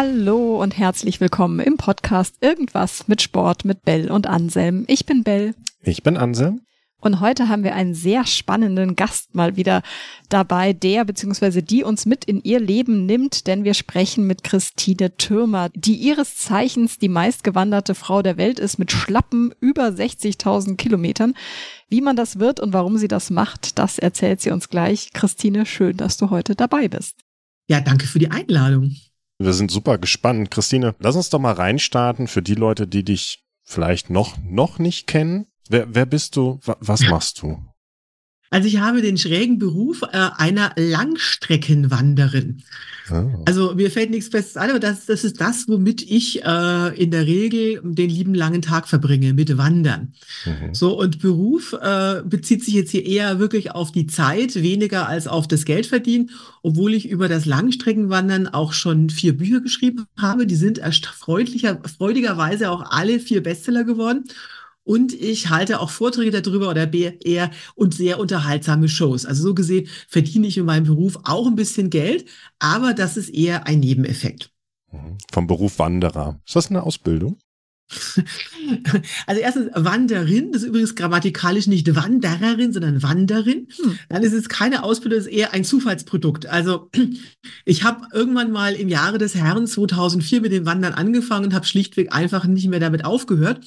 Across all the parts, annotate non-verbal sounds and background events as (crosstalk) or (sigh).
Hallo und herzlich willkommen im Podcast Irgendwas mit Sport mit Bell und Anselm. Ich bin Bell. Ich bin Anselm. Und heute haben wir einen sehr spannenden Gast mal wieder dabei, der bzw. die uns mit in ihr Leben nimmt, denn wir sprechen mit Christine Türmer, die ihres Zeichens die meistgewanderte Frau der Welt ist mit schlappen über 60.000 Kilometern. Wie man das wird und warum sie das macht, das erzählt sie uns gleich. Christine, schön, dass du heute dabei bist. Ja, danke für die Einladung. Wir sind super gespannt. Christine, lass uns doch mal reinstarten für die Leute, die dich vielleicht noch, noch nicht kennen. Wer, wer bist du? Was machst du? Also ich habe den schrägen Beruf äh, einer Langstreckenwanderin. Oh. Also mir fällt nichts Festes ein, aber das, das ist das, womit ich äh, in der Regel den lieben langen Tag verbringe, mit Wandern. Mhm. So, und Beruf äh, bezieht sich jetzt hier eher wirklich auf die Zeit, weniger als auf das Geldverdienen, obwohl ich über das Langstreckenwandern auch schon vier Bücher geschrieben habe. Die sind erfreulicher, freudigerweise auch alle vier Bestseller geworden. Und ich halte auch Vorträge darüber oder eher und sehr unterhaltsame Shows. Also so gesehen verdiene ich in meinem Beruf auch ein bisschen Geld, aber das ist eher ein Nebeneffekt. Mhm. Vom Beruf Wanderer. Ist das eine Ausbildung? (laughs) Also erstens Wanderin, das ist übrigens grammatikalisch nicht Wandererin, sondern Wanderin. Hm. Dann ist es keine Ausbildung, das ist eher ein Zufallsprodukt. Also (clears throat) ich habe irgendwann mal im Jahre des Herrn 2004 mit dem Wandern angefangen und habe schlichtweg einfach nicht mehr damit aufgehört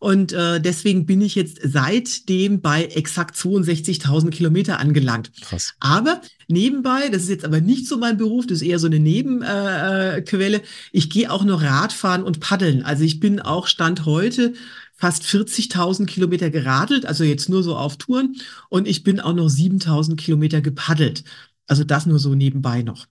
und äh, deswegen bin ich jetzt seitdem bei exakt 62.000 Kilometer angelangt. Krass. Aber nebenbei, das ist jetzt aber nicht so mein Beruf, das ist eher so eine Nebenquelle, äh, ich gehe auch noch Radfahren und Paddeln. Also ich bin auch Stand heute fast 40.000 Kilometer geradelt, also jetzt nur so auf Touren. Und ich bin auch noch 7.000 Kilometer gepaddelt. Also das nur so nebenbei noch.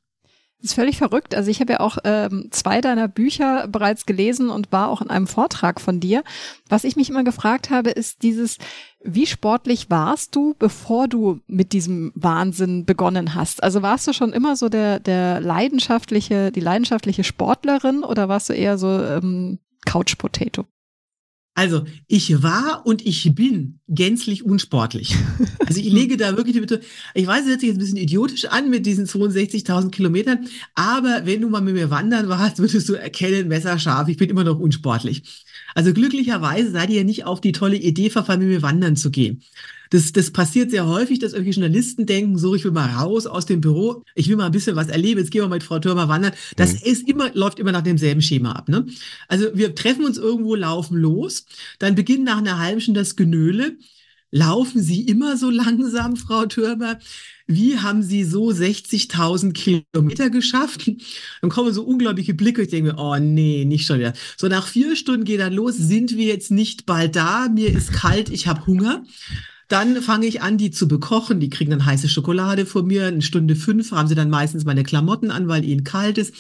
Das ist völlig verrückt. Also ich habe ja auch ähm, zwei deiner Bücher bereits gelesen und war auch in einem Vortrag von dir. Was ich mich immer gefragt habe, ist dieses, wie sportlich warst du, bevor du mit diesem Wahnsinn begonnen hast? Also warst du schon immer so der, der leidenschaftliche, die leidenschaftliche Sportlerin oder warst du eher so ähm, Couch Potato? Also, ich war und ich bin gänzlich unsportlich. (laughs) Also, ich lege da wirklich die Bitte, ich weiß, es hört sich jetzt ein bisschen idiotisch an mit diesen 62.000 Kilometern, aber wenn du mal mit mir wandern warst, würdest du erkennen, messerscharf, ich bin immer noch unsportlich. Also, glücklicherweise seid ihr ja nicht auf die tolle Idee verfallen, mit mir wandern zu gehen. Das, das passiert sehr häufig, dass irgendwelche Journalisten denken, so, ich will mal raus aus dem Büro, ich will mal ein bisschen was erleben, jetzt gehen wir mit Frau Thürmer wandern. Das mhm. ist immer, läuft immer nach demselben Schema ab. Ne? Also wir treffen uns irgendwo, laufen los, dann beginnt nach einer halben Stunde das Genöle. Laufen Sie immer so langsam, Frau Thürmer? Wie haben Sie so 60.000 Kilometer geschafft? Dann kommen so unglaubliche Blicke. Ich denke mir, oh nee, nicht schon wieder. So nach vier Stunden geht dann los. Sind wir jetzt nicht bald da? Mir ist kalt, ich habe Hunger. Dann fange ich an, die zu bekochen. Die kriegen dann heiße Schokolade von mir. In Stunde fünf haben sie dann meistens meine Klamotten an, weil ihnen kalt ist.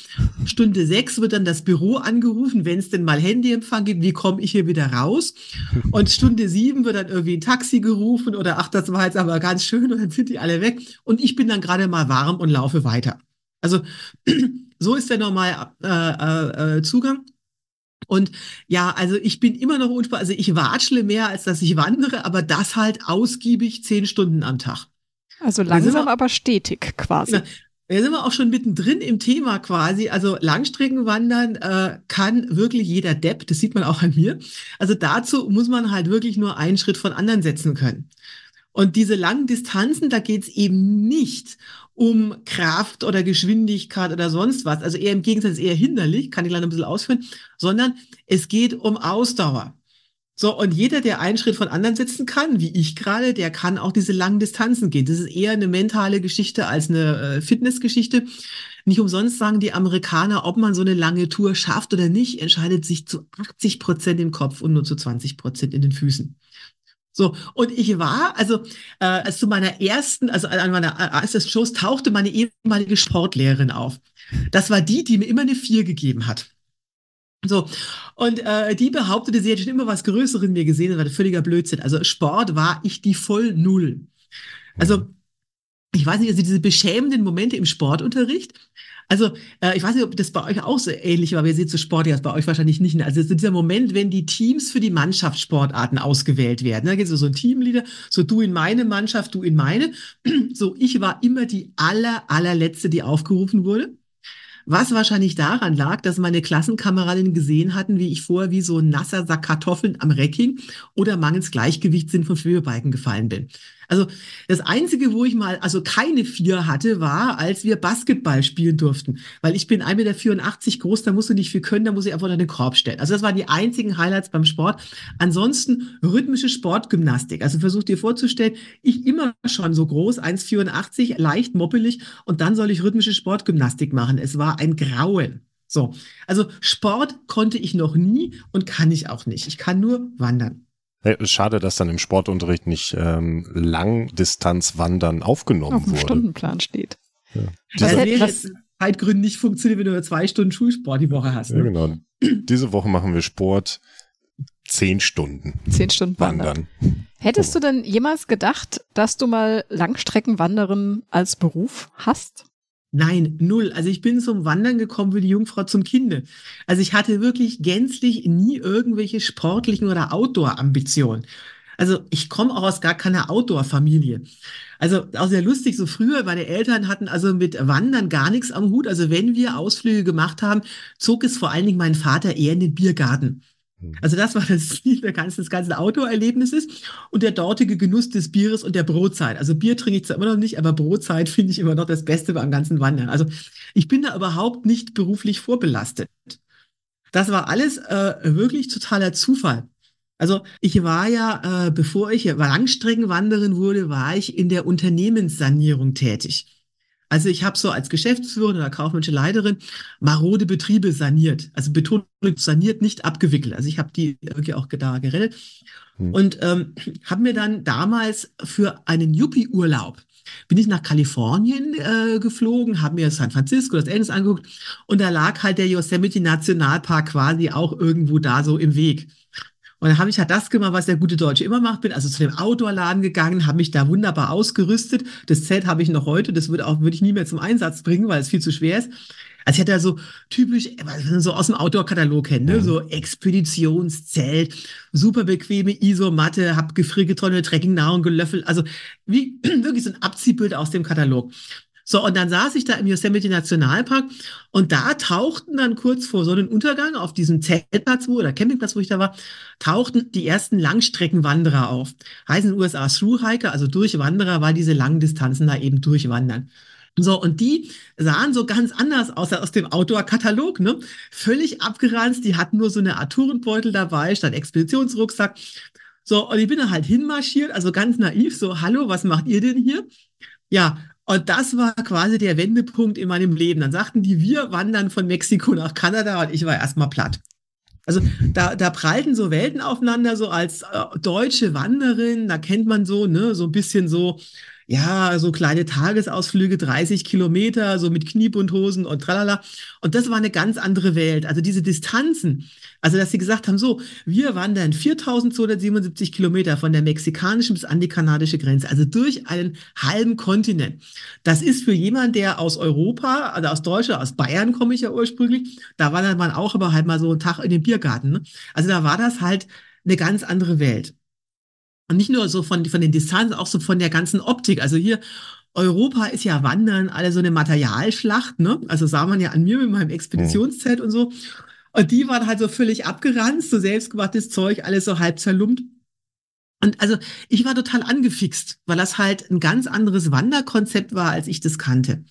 Stunde sechs wird dann das Büro angerufen, wenn es denn mal Handyempfang gibt. Wie komme ich hier wieder raus? Und Stunde sieben wird dann irgendwie ein Taxi gerufen oder ach, das war jetzt aber ganz schön und dann sind die alle weg. Und ich bin dann gerade mal warm und laufe weiter. Also (clears throat) so ist der normale äh, äh, äh Zugang. Und ja, also ich bin immer noch unspannend. Also ich watschle mehr, als dass ich wandere, aber das halt ausgiebig zehn Stunden am Tag. Also langsam, wir, aber stetig quasi. Na, da sind wir auch schon mittendrin im Thema quasi. Also Langstreckenwandern äh, kann wirklich jeder Depp, das sieht man auch an mir. Also dazu muss man halt wirklich nur einen Schritt von anderen setzen können. Und diese langen Distanzen, da geht's eben nicht um Kraft oder Geschwindigkeit oder sonst was. Also eher im Gegensatz eher hinderlich, kann ich leider ein bisschen ausführen, sondern es geht um Ausdauer. So, und jeder, der einen Schritt von anderen setzen kann, wie ich gerade, der kann auch diese langen Distanzen gehen. Das ist eher eine mentale Geschichte als eine äh, Fitnessgeschichte. Nicht umsonst sagen die Amerikaner, ob man so eine lange Tour schafft oder nicht, entscheidet sich zu 80 Prozent im Kopf und nur zu 20 Prozent in den Füßen. So, und ich war, also äh, als zu meiner ersten, also an meiner ersten Shows tauchte meine ehemalige Sportlehrerin auf. Das war die, die mir immer eine vier gegeben hat. So, und äh, die behauptete, sie hätte schon immer was Größeres in mir gesehen, das war völliger Blödsinn. Also Sport war ich die voll Null. Also, ich weiß nicht, also diese beschämenden Momente im Sportunterricht, also, äh, ich weiß nicht, ob das bei euch auch so ähnlich war, aber ihr seht so Sport, ja, bei euch wahrscheinlich nicht. Also, so dieser Moment, wenn die Teams für die Mannschaftssportarten ausgewählt werden. Da geht es so ein Teamleader, so du in meine Mannschaft, du in meine. (clears throat) So, ich war immer die aller, allerletzte, die aufgerufen wurde Was wahrscheinlich daran lag, dass meine Klassenkameradinnen gesehen hatten, wie ich vorher wie so ein nasser Sack Kartoffeln am Recking oder mangels Gleichgewichtssinn von Schwebebalken gefallen bin. Also das Einzige, wo ich mal also keine vier hatte, war, als wir Basketball spielen durften. Weil ich bin 1,84 Meter groß, da musst du nicht viel können, da muss ich einfach in den Korb stellen. Also das waren die einzigen Highlights beim Sport. Ansonsten rhythmische Sportgymnastik. Also versuch dir vorzustellen, ich immer schon so groß, 1,84, leicht moppelig und dann soll ich rhythmische Sportgymnastik machen. Es war ein Grauen. So, also Sport konnte ich noch nie und kann ich auch nicht. Ich kann nur wandern. Hey, schade, dass dann im Sportunterricht nicht ähm, Langdistanzwandern aufgenommen Auf dem wurde. Stundenplan steht. Ja. Das was- jetzt Zeitgründen nicht funktioniert, wenn du nur zwei Stunden Schulsport die Woche hast. Ja, Ne? genau. Diese Woche machen wir Sport zehn Stunden Zehn Stunden wandern. wandern. Hättest du denn jemals gedacht, dass du mal Langstreckenwanderin als Beruf hast? Nein, null. Also ich bin zum Wandern gekommen wie die Jungfrau zum Kinde. Also ich hatte wirklich gänzlich nie irgendwelche sportlichen oder Outdoor-Ambitionen. Also ich komme auch aus gar keiner Outdoor-Familie. Also auch sehr lustig, so früher, meine Eltern hatten also mit Wandern gar nichts am Hut. Also wenn wir Ausflüge gemacht haben, zog es vor allen Dingen mein Vater eher in den Biergarten. Also das war das Ziel der ganzen, des ganzen Outdoor-Erlebnisses und der dortige Genuss des Bieres und der Brotzeit. Also Bier trinke ich zwar immer noch nicht, aber Brotzeit (laughs) finde ich immer noch das Beste beim ganzen Wandern. Also ich bin da überhaupt nicht beruflich vorbelastet. Das war alles äh, wirklich totaler Zufall. Also ich war ja, äh, bevor ich Langstreckenwanderin wurde, war ich in der Unternehmenssanierung tätig. Also ich habe so als Geschäftsführerin oder kaufmännische Leiterin marode Betriebe saniert. Also Betonung saniert, nicht abgewickelt. Also ich habe die wirklich auch da gerettet. Hm. Und ähm, habe mir dann damals für einen Yuppie-Urlaub bin ich nach Kalifornien äh, geflogen, habe mir San Francisco, das Endes angeguckt und da lag halt der Yosemite Nationalpark quasi auch irgendwo da so im Weg. Und dann habe ich halt das gemacht, was der gute Deutsche immer macht, bin also zu dem Outdoor-Laden gegangen, habe mich da wunderbar ausgerüstet. Das Zelt habe ich noch heute, das würde auch würde ich nie mehr zum Einsatz bringen, weil es viel zu schwer ist. Also ich hatte da so typisch, so aus dem Outdoor-Katalog kennt, ne? Mhm. so Expeditionszelt, super bequeme Isomatte, hab gefriergetrocknete Trekkingnahrung gelöffelt, also wie (clears throat) wirklich so ein Abziehbild aus dem Katalog. So, und dann saß ich da im Yosemite Nationalpark und da tauchten dann kurz vor Sonnenuntergang auf diesem Zeltplatz, wo, oder Campingplatz, wo ich da war, tauchten die ersten Langstreckenwanderer auf. Heißen in den USA Thru-Hiker, also Durchwanderer, weil diese langen Distanzen da eben durchwandern. So, und die sahen so ganz anders aus aus dem Outdoor-Katalog, ne? Völlig abgeranzt, die hatten nur so eine Art Tourenbeutel dabei, statt Expeditionsrucksack. So, und ich bin da halt hinmarschiert, also ganz naiv, so, hallo, was macht ihr denn hier? Ja, und das war quasi der Wendepunkt in meinem Leben. Dann sagten die, wir wandern von Mexiko nach Kanada und ich war erstmal platt. Also da, da prallten so Welten aufeinander, so als äh, deutsche Wanderin, da kennt man so, ne, so ein bisschen so, ja, so kleine Tagesausflüge, 30 Kilometer, so mit Kniebundhosen und tralala. Und das war eine ganz andere Welt. Also diese Distanzen, also dass sie gesagt haben, so, wir wandern 4277 Kilometer von der mexikanischen bis an die kanadische Grenze, also durch einen halben Kontinent. Das ist für jemanden, der aus Europa, also aus Deutschland, aus Bayern komme ich ja ursprünglich, da wandert man auch aber halt mal so einen Tag in den Biergarten. Ne? Also da war das halt eine ganz andere Welt. Und nicht nur so von, von den Distanzen, auch so von der ganzen Optik. Also hier, Europa ist ja Wandern, alle so eine Materialschlacht, ne? Also sah man ja an mir mit meinem Expeditionszelt und so. Und die waren halt so völlig abgeranzt, so selbstgemachtes Zeug, alles so halb zerlumpt. Und also ich war total angefixt, weil das halt ein ganz anderes Wanderkonzept war, als ich das kannte.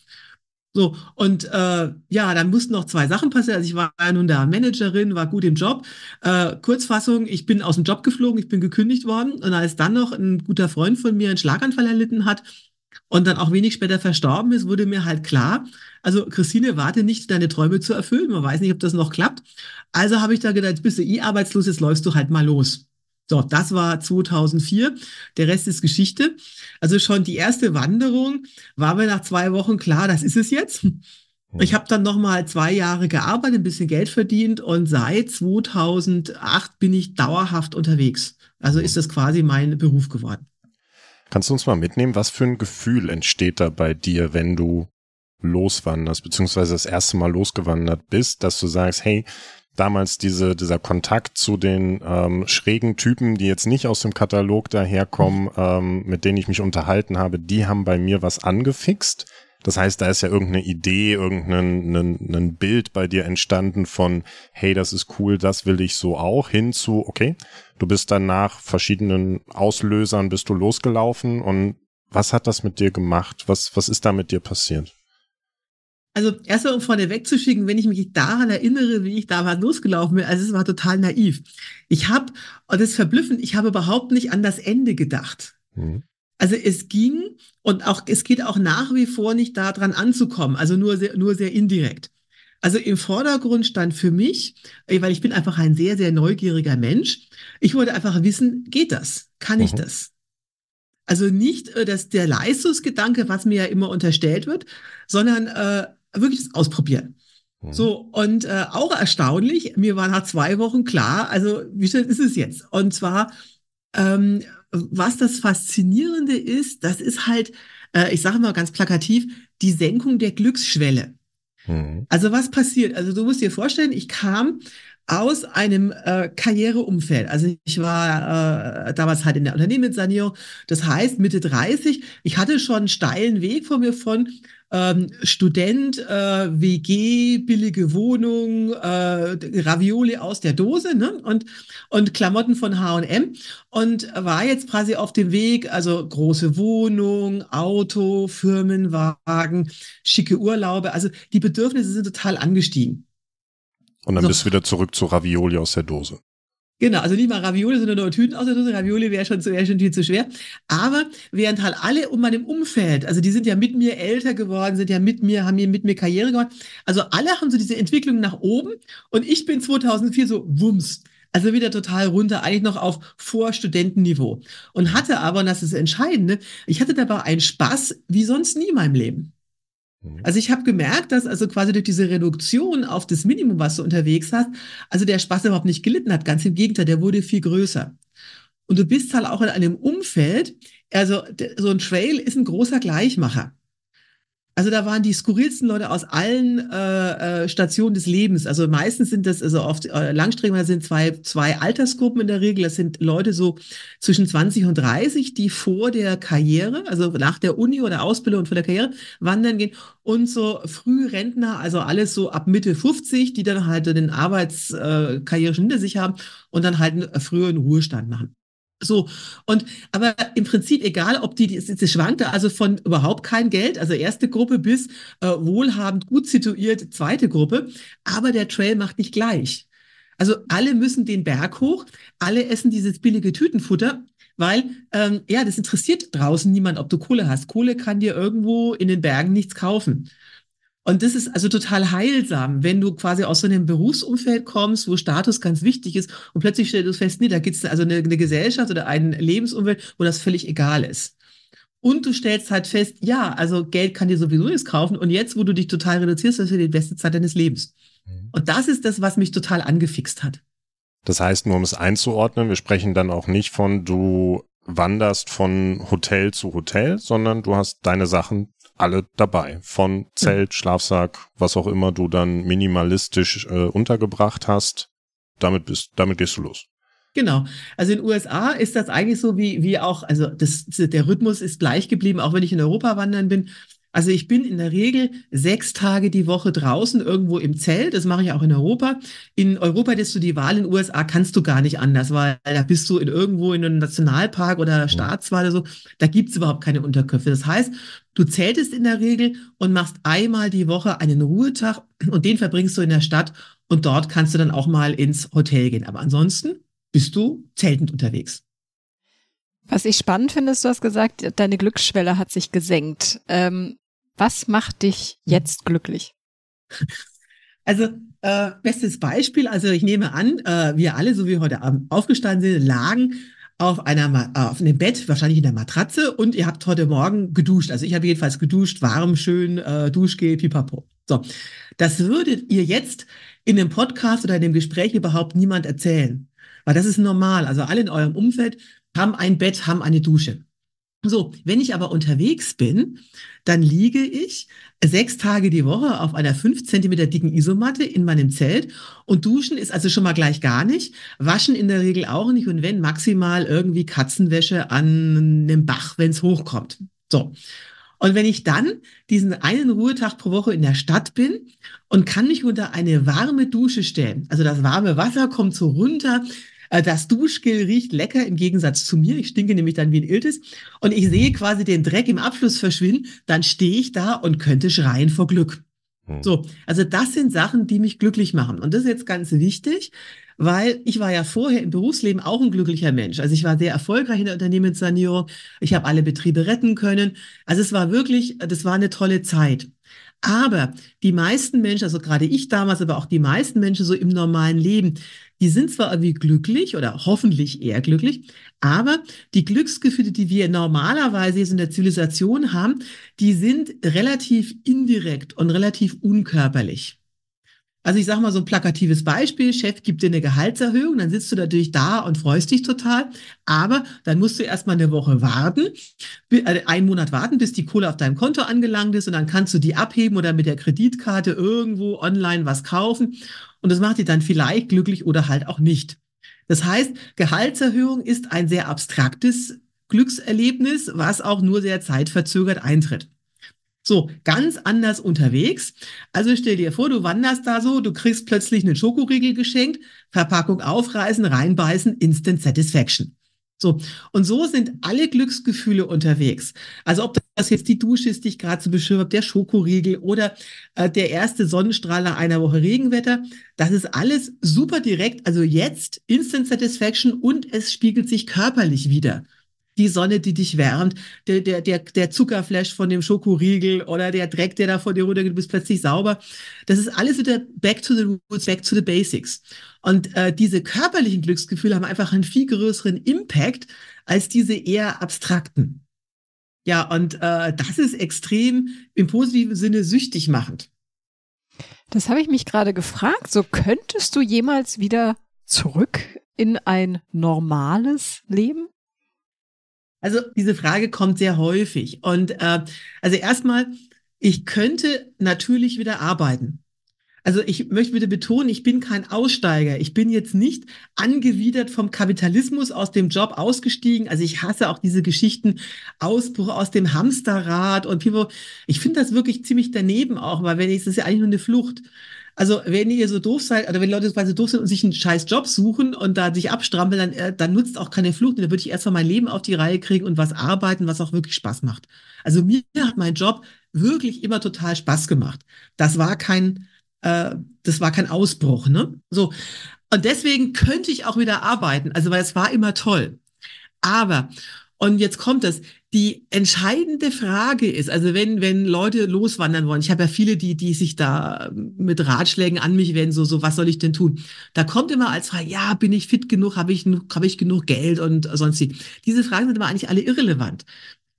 So, und äh, ja, dann mussten noch zwei Sachen passieren. Also ich war ja nun da Managerin, war gut im Job. Äh, Kurzfassung, ich bin aus dem Job geflogen, ich bin gekündigt worden. Und als dann noch ein guter Freund von mir einen Schlaganfall erlitten hat und dann auch wenig später verstorben ist, wurde mir halt klar, also Christine, warte nicht, deine Träume zu erfüllen. Man weiß nicht, ob das noch klappt. Also habe ich da gedacht, jetzt bist du eh arbeitslos, jetzt läufst du halt mal los. So, das war 2004. Der Rest ist Geschichte. Also schon die erste Wanderung war mir nach zwei Wochen klar, das ist es jetzt. Ich habe dann noch mal zwei Jahre gearbeitet, ein bisschen Geld verdient und seit 2008 bin ich dauerhaft unterwegs. Also ist das quasi mein Beruf geworden. Kannst du uns mal mitnehmen, was für ein Gefühl entsteht da bei dir, wenn du loswanderst, beziehungsweise das erste Mal losgewandert bist, dass du sagst, hey, damals diese, dieser Kontakt zu den ähm, schrägen Typen, die jetzt nicht aus dem Katalog daherkommen, ähm, mit denen ich mich unterhalten habe, die haben bei mir was angefixt. Das heißt, da ist ja irgendeine Idee, irgendein ein, ein Bild bei dir entstanden von, hey, das ist cool, das will ich so auch, hin zu, okay, du bist dann nach verschiedenen Auslösern bist du losgelaufen und was hat das mit dir gemacht? Was, was ist da mit dir passiert? Also erstmal um vorne wegzuschicken, wenn ich mich daran erinnere, wie ich damals losgelaufen bin, also es war total naiv. Ich habe, und das ist verblüffend, ich habe überhaupt nicht an das Ende gedacht. Mhm. Also es ging und auch es geht auch nach wie vor nicht daran anzukommen, also nur sehr, nur sehr indirekt. Also im Vordergrund stand für mich, weil ich bin einfach ein sehr, sehr neugieriger Mensch. Ich wollte einfach wissen, geht das? Kann ich mhm. das? Also nicht äh, dass der Leistungsgedanke, was mir ja immer unterstellt wird, sondern äh, wirklich das Ausprobieren. Mhm. So, und äh, auch erstaunlich, mir war nach zwei Wochen klar, also wie schnell ist es jetzt? Und zwar, ähm, was das Faszinierende ist, das ist halt, äh, ich sage mal ganz plakativ, die Senkung der Glücksschwelle. Mhm. Also was passiert? Also du musst dir vorstellen, ich kam aus einem äh, Karriereumfeld. Also ich war äh, damals halt in der Unternehmenssanierung, das heißt Mitte 30. Ich hatte schon einen steilen Weg vor mir von ähm, Student, äh, WG, billige Wohnung, äh, Ravioli aus der Dose ne? und, und Klamotten von H&M und war jetzt quasi auf dem Weg, also große Wohnung, Auto, Firmenwagen, schicke Urlaube, also die Bedürfnisse sind total angestiegen. Und dann so. bist du wieder zurück zu Ravioli aus der Dose. Genau, also nicht mal Ravioli, sondern nur Tüten aus der Dose. Ravioli wäre schon, wär schon viel zu schwer. Aber während halt alle um meinem Umfeld, also die sind ja mit mir älter geworden, sind ja mit mir, haben mir mit mir Karriere gemacht. Also alle haben so diese Entwicklung nach oben und ich bin 2004 so wumms. Also wieder total runter, eigentlich noch auf Vorstudentenniveau. Und hatte aber, und das ist das Entscheidende, ich hatte dabei einen Spaß wie sonst nie in meinem Leben. Mhm. Also ich habe gemerkt, dass also quasi durch diese Reduktion auf das Minimum, was du unterwegs hast, also der Spaß überhaupt nicht gelitten hat. Ganz im Gegenteil, der wurde viel größer. Und du bist halt auch in einem Umfeld, also so ein Trail ist ein großer Gleichmacher. Also da waren die skurrilsten Leute aus allen äh, äh, Stationen des Lebens. Also meistens sind das, also oft äh, Langstrecken sind zwei, zwei Altersgruppen in der Regel. Das sind Leute so zwischen 20 und 30, die vor der Karriere, also nach der Uni oder Ausbildung und vor der Karriere wandern gehen. Und so Frührentner, also alles so ab Mitte 50, die dann halt den Arbeitskarriere schon hinter sich haben und dann halt einen früheren Ruhestand machen. So, und aber im Prinzip egal, ob die, das, das schwankte also von überhaupt kein Geld, also erste Gruppe bis äh, wohlhabend, gut situiert, zweite Gruppe, aber der Trail macht nicht gleich. Also alle müssen den Berg hoch, alle essen dieses billige Tütenfutter, weil ähm, ja, das interessiert draußen niemand, ob du Kohle hast. Kohle kann dir irgendwo in den Bergen nichts kaufen. Und das ist also total heilsam, wenn du quasi aus so einem Berufsumfeld kommst, wo Status ganz wichtig ist und plötzlich stellst du fest, nee, da gibt es also eine, eine Gesellschaft oder ein Lebensumfeld, wo das völlig egal ist. Und du stellst halt fest, ja, also Geld kann dir sowieso nichts kaufen. Und jetzt, wo du dich total reduzierst, das ist die beste Zeit deines Lebens. Mhm. Und das ist das, was mich total angefixt hat. Das heißt, nur um es einzuordnen, wir sprechen dann auch nicht von, du wanderst von Hotel zu Hotel, sondern du hast deine Sachen alle dabei. Von Zelt, Schlafsack, was auch immer du dann minimalistisch äh, untergebracht hast. Damit bist, damit gehst du los. Genau. Also in den USA ist das eigentlich so wie, wie auch, also das, der Rhythmus ist gleich geblieben, auch wenn ich in Europa wandern bin. Also ich bin in der Regel sechs Tage die Woche draußen irgendwo im Zelt. Das mache ich auch in Europa. In Europa hättest du die Wahl, in den USA kannst du gar nicht anders, weil da bist du in irgendwo in einem Nationalpark oder Staatswahl oder so. Da gibt's überhaupt keine Unterkünfte. Das heißt, du zeltest in der Regel und machst einmal die Woche einen Ruhetag und den verbringst du in der Stadt und dort kannst du dann auch mal ins Hotel gehen. Aber ansonsten bist du zeltend unterwegs. Was ich spannend finde, ist, du hast gesagt, deine Glücksschwelle hat sich gesenkt. Ähm, was macht dich jetzt glücklich? Also, äh, bestes Beispiel, also ich nehme an, äh, wir alle, so wie heute Abend aufgestanden sind, lagen auf einer auf einem Bett, wahrscheinlich in der Matratze, und ihr habt heute Morgen geduscht. Also ich habe jedenfalls geduscht, warm, schön, äh, Duschgel, pipapo. So, das würdet ihr jetzt in einem Podcast oder in dem Gespräch überhaupt niemand erzählen, weil das ist normal. Also alle in eurem Umfeld haben ein Bett, haben eine Dusche. So, wenn ich aber unterwegs bin, dann liege ich sechs Tage die Woche auf einer fünf Zentimeter dicken Isomatte in meinem Zelt und duschen ist also schon mal gleich gar nicht, waschen in der Regel auch nicht und wenn maximal irgendwie Katzenwäsche an einem Bach, wenn es hochkommt. So. Und wenn ich dann diesen einen Ruhetag pro Woche in der Stadt bin und kann mich unter eine warme Dusche stellen, also das warme Wasser kommt so runter, das Duschgel riecht lecker im Gegensatz zu mir. Ich stinke nämlich dann wie ein Iltis. Und ich sehe quasi den Dreck im Abfluss verschwinden. Dann stehe ich da und könnte schreien vor Glück. Hm. So, also das sind Sachen, die mich glücklich machen. Und das ist jetzt ganz wichtig, weil ich war ja vorher im Berufsleben auch ein glücklicher Mensch. Also ich war sehr erfolgreich in der Unternehmenssanierung. Ich habe alle Betriebe retten können. Also es war wirklich, das war eine tolle Zeit. Aber die meisten Menschen, also gerade ich damals, aber auch die meisten Menschen so im normalen Leben, die sind zwar irgendwie glücklich oder hoffentlich eher glücklich, aber die Glücksgefühle, die wir normalerweise jetzt in der Zivilisation haben, die sind relativ indirekt und relativ unkörperlich. Also ich sage mal so ein plakatives Beispiel, Chef gibt dir eine Gehaltserhöhung, dann sitzt du natürlich da und freust dich total, aber dann musst du erstmal eine Woche warten, äh, einen Monat warten, bis die Kohle auf deinem Konto angelangt ist und dann kannst du die abheben oder mit der Kreditkarte irgendwo online was kaufen und das macht dich dann vielleicht glücklich oder halt auch nicht. Das heißt, Gehaltserhöhung ist ein sehr abstraktes Glückserlebnis, was auch nur sehr zeitverzögert eintritt. So, ganz anders unterwegs. Also stell dir vor, du wanderst da so, du kriegst plötzlich einen Schokoriegel geschenkt, Verpackung aufreißen, reinbeißen, Instant Satisfaction. So, und so sind alle Glücksgefühle unterwegs. Also ob das jetzt die Dusche ist, die ich gerade so beschrieben habe, der Schokoriegel oder äh, der erste Sonnenstrahl nach einer Woche Regenwetter, das ist alles super direkt. Also jetzt Instant Satisfaction und es spiegelt sich körperlich wieder die Sonne, die dich wärmt, der, der, der, der Zuckerflash von dem Schokoriegel oder der Dreck, der da vor dir runtergeht, du bist plötzlich sauber. Das ist alles wieder back to the roots, back to the basics. Und äh, diese körperlichen Glücksgefühle haben einfach einen viel größeren Impact als diese eher abstrakten. Ja, und äh, das ist extrem im positiven Sinne süchtig machend. Das habe ich mich gerade gefragt. So könntest du jemals wieder zurück in ein normales Leben? Also diese Frage kommt sehr häufig. Und äh, also erstmal, ich könnte natürlich wieder arbeiten. Also ich möchte bitte betonen, ich bin kein Aussteiger. Ich bin jetzt nicht angewidert vom Kapitalismus aus dem Job ausgestiegen. Also ich hasse auch diese Geschichten, Ausbruch aus dem Hamsterrad und Pivo. Ich finde das wirklich ziemlich daneben auch, weil wenn ich, das ist ja eigentlich nur eine Flucht. Also wenn ihr so doof seid, oder wenn Leute quasi doof sind und sich einen scheiß Job suchen und da sich abstrampeln, dann, äh, dann nutzt auch keine Flucht. dann würde ich erstmal mein Leben auf die Reihe kriegen und was arbeiten, was auch wirklich Spaß macht. Also mir hat mein Job wirklich immer total Spaß gemacht. Das war kein, äh, das war kein Ausbruch, ne? So. Und deswegen könnte ich auch wieder arbeiten. Also, weil es war immer toll. Aber, und jetzt kommt es, die entscheidende Frage ist, also wenn, wenn Leute loswandern wollen, ich habe ja viele, die, die sich da mit Ratschlägen an mich wenden, so, so, was soll ich denn tun? Da kommt immer als Frage, ja, bin ich fit genug, habe ich, habe ich genug Geld und sonst wie. Diese Fragen sind aber eigentlich alle irrelevant.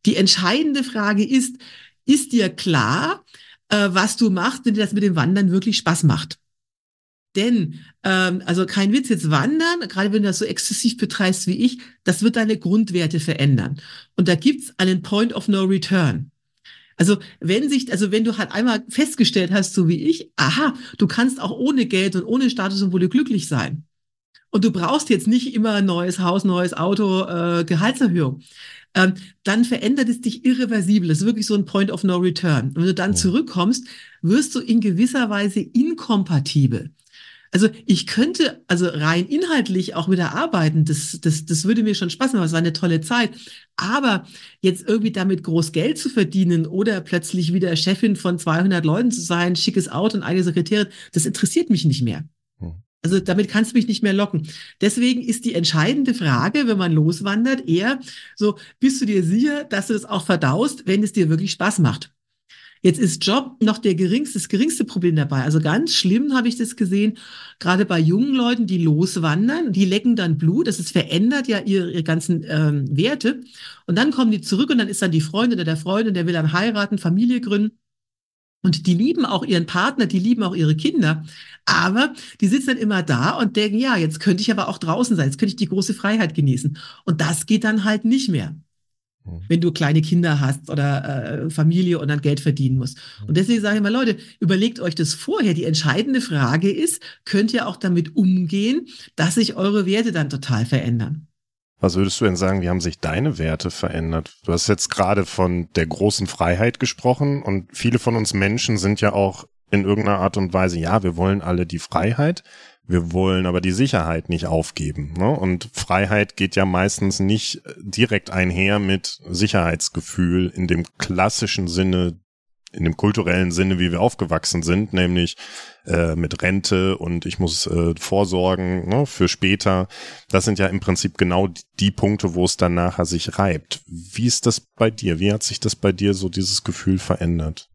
Die entscheidende Frage ist, ist dir klar, äh, was du machst, wenn dir das mit dem Wandern wirklich Spaß macht? Denn, ähm, also kein Witz, jetzt wandern, gerade wenn du das so exzessiv betreibst wie ich, das wird deine Grundwerte verändern. Und da gibt's einen Point of No Return. Also wenn sich, also wenn du halt einmal festgestellt hast, so wie ich, aha, du kannst auch ohne Geld und ohne Status und Symbole glücklich sein. Und du brauchst jetzt nicht immer ein neues Haus, neues Auto, äh, Gehaltserhöhung. Ähm, dann verändert es dich irreversibel. Das ist wirklich so ein Point of No Return. Und wenn du dann oh. zurückkommst, wirst du in gewisser Weise inkompatibel. Also ich könnte also rein inhaltlich auch wieder arbeiten. Das, das, das würde mir schon Spaß machen. Es war eine tolle Zeit. Aber jetzt irgendwie damit groß Geld zu verdienen oder plötzlich wieder Chefin von 200 Leuten zu sein, schickes Auto und eine Sekretärin, das interessiert mich nicht mehr. Hm. Also damit kannst du mich nicht mehr locken. Deswegen ist die entscheidende Frage, wenn man loswandert, eher so, bist du dir sicher, dass du das auch verdaust, wenn es dir wirklich Spaß macht? Jetzt ist Job noch der geringste, das geringste Problem dabei. Also ganz schlimm habe ich das gesehen, gerade bei jungen Leuten, die loswandern, die lecken dann Blut, das ist verändert ja ihre, ihre ganzen ähm, Werte. Und dann kommen die zurück und dann ist dann die Freundin oder der Freund der will dann heiraten, Familie gründen. Und die lieben auch ihren Partner, die lieben auch ihre Kinder. Aber die sitzen dann immer da und denken, ja, jetzt könnte ich aber auch draußen sein, jetzt könnte ich die große Freiheit genießen. Und das geht dann halt nicht mehr. Mhm. wenn du kleine Kinder hast oder äh, Familie und dann Geld verdienen musst. Und deswegen sage ich mal, Leute, überlegt euch das vorher. Die entscheidende Frage ist, könnt ihr auch damit umgehen, dass sich eure Werte dann total verändern? Was würdest du denn sagen, wie haben sich deine Werte verändert? Du hast jetzt gerade von der großen Freiheit gesprochen und viele von uns Menschen sind ja auch in irgendeiner Art und Weise, ja, wir wollen alle die Freiheit, wir wollen aber die Sicherheit nicht aufgeben. Ne? Und Freiheit geht ja meistens nicht direkt einher mit Sicherheitsgefühl in dem klassischen Sinne in dem kulturellen Sinne, wie wir aufgewachsen sind, nämlich äh, mit Rente und ich muss äh, vorsorgen ne, für später. Das sind ja im Prinzip genau die, die Punkte, wo es dann nachher sich reibt. Wie ist das bei dir? Wie hat sich das bei dir so dieses Gefühl verändert?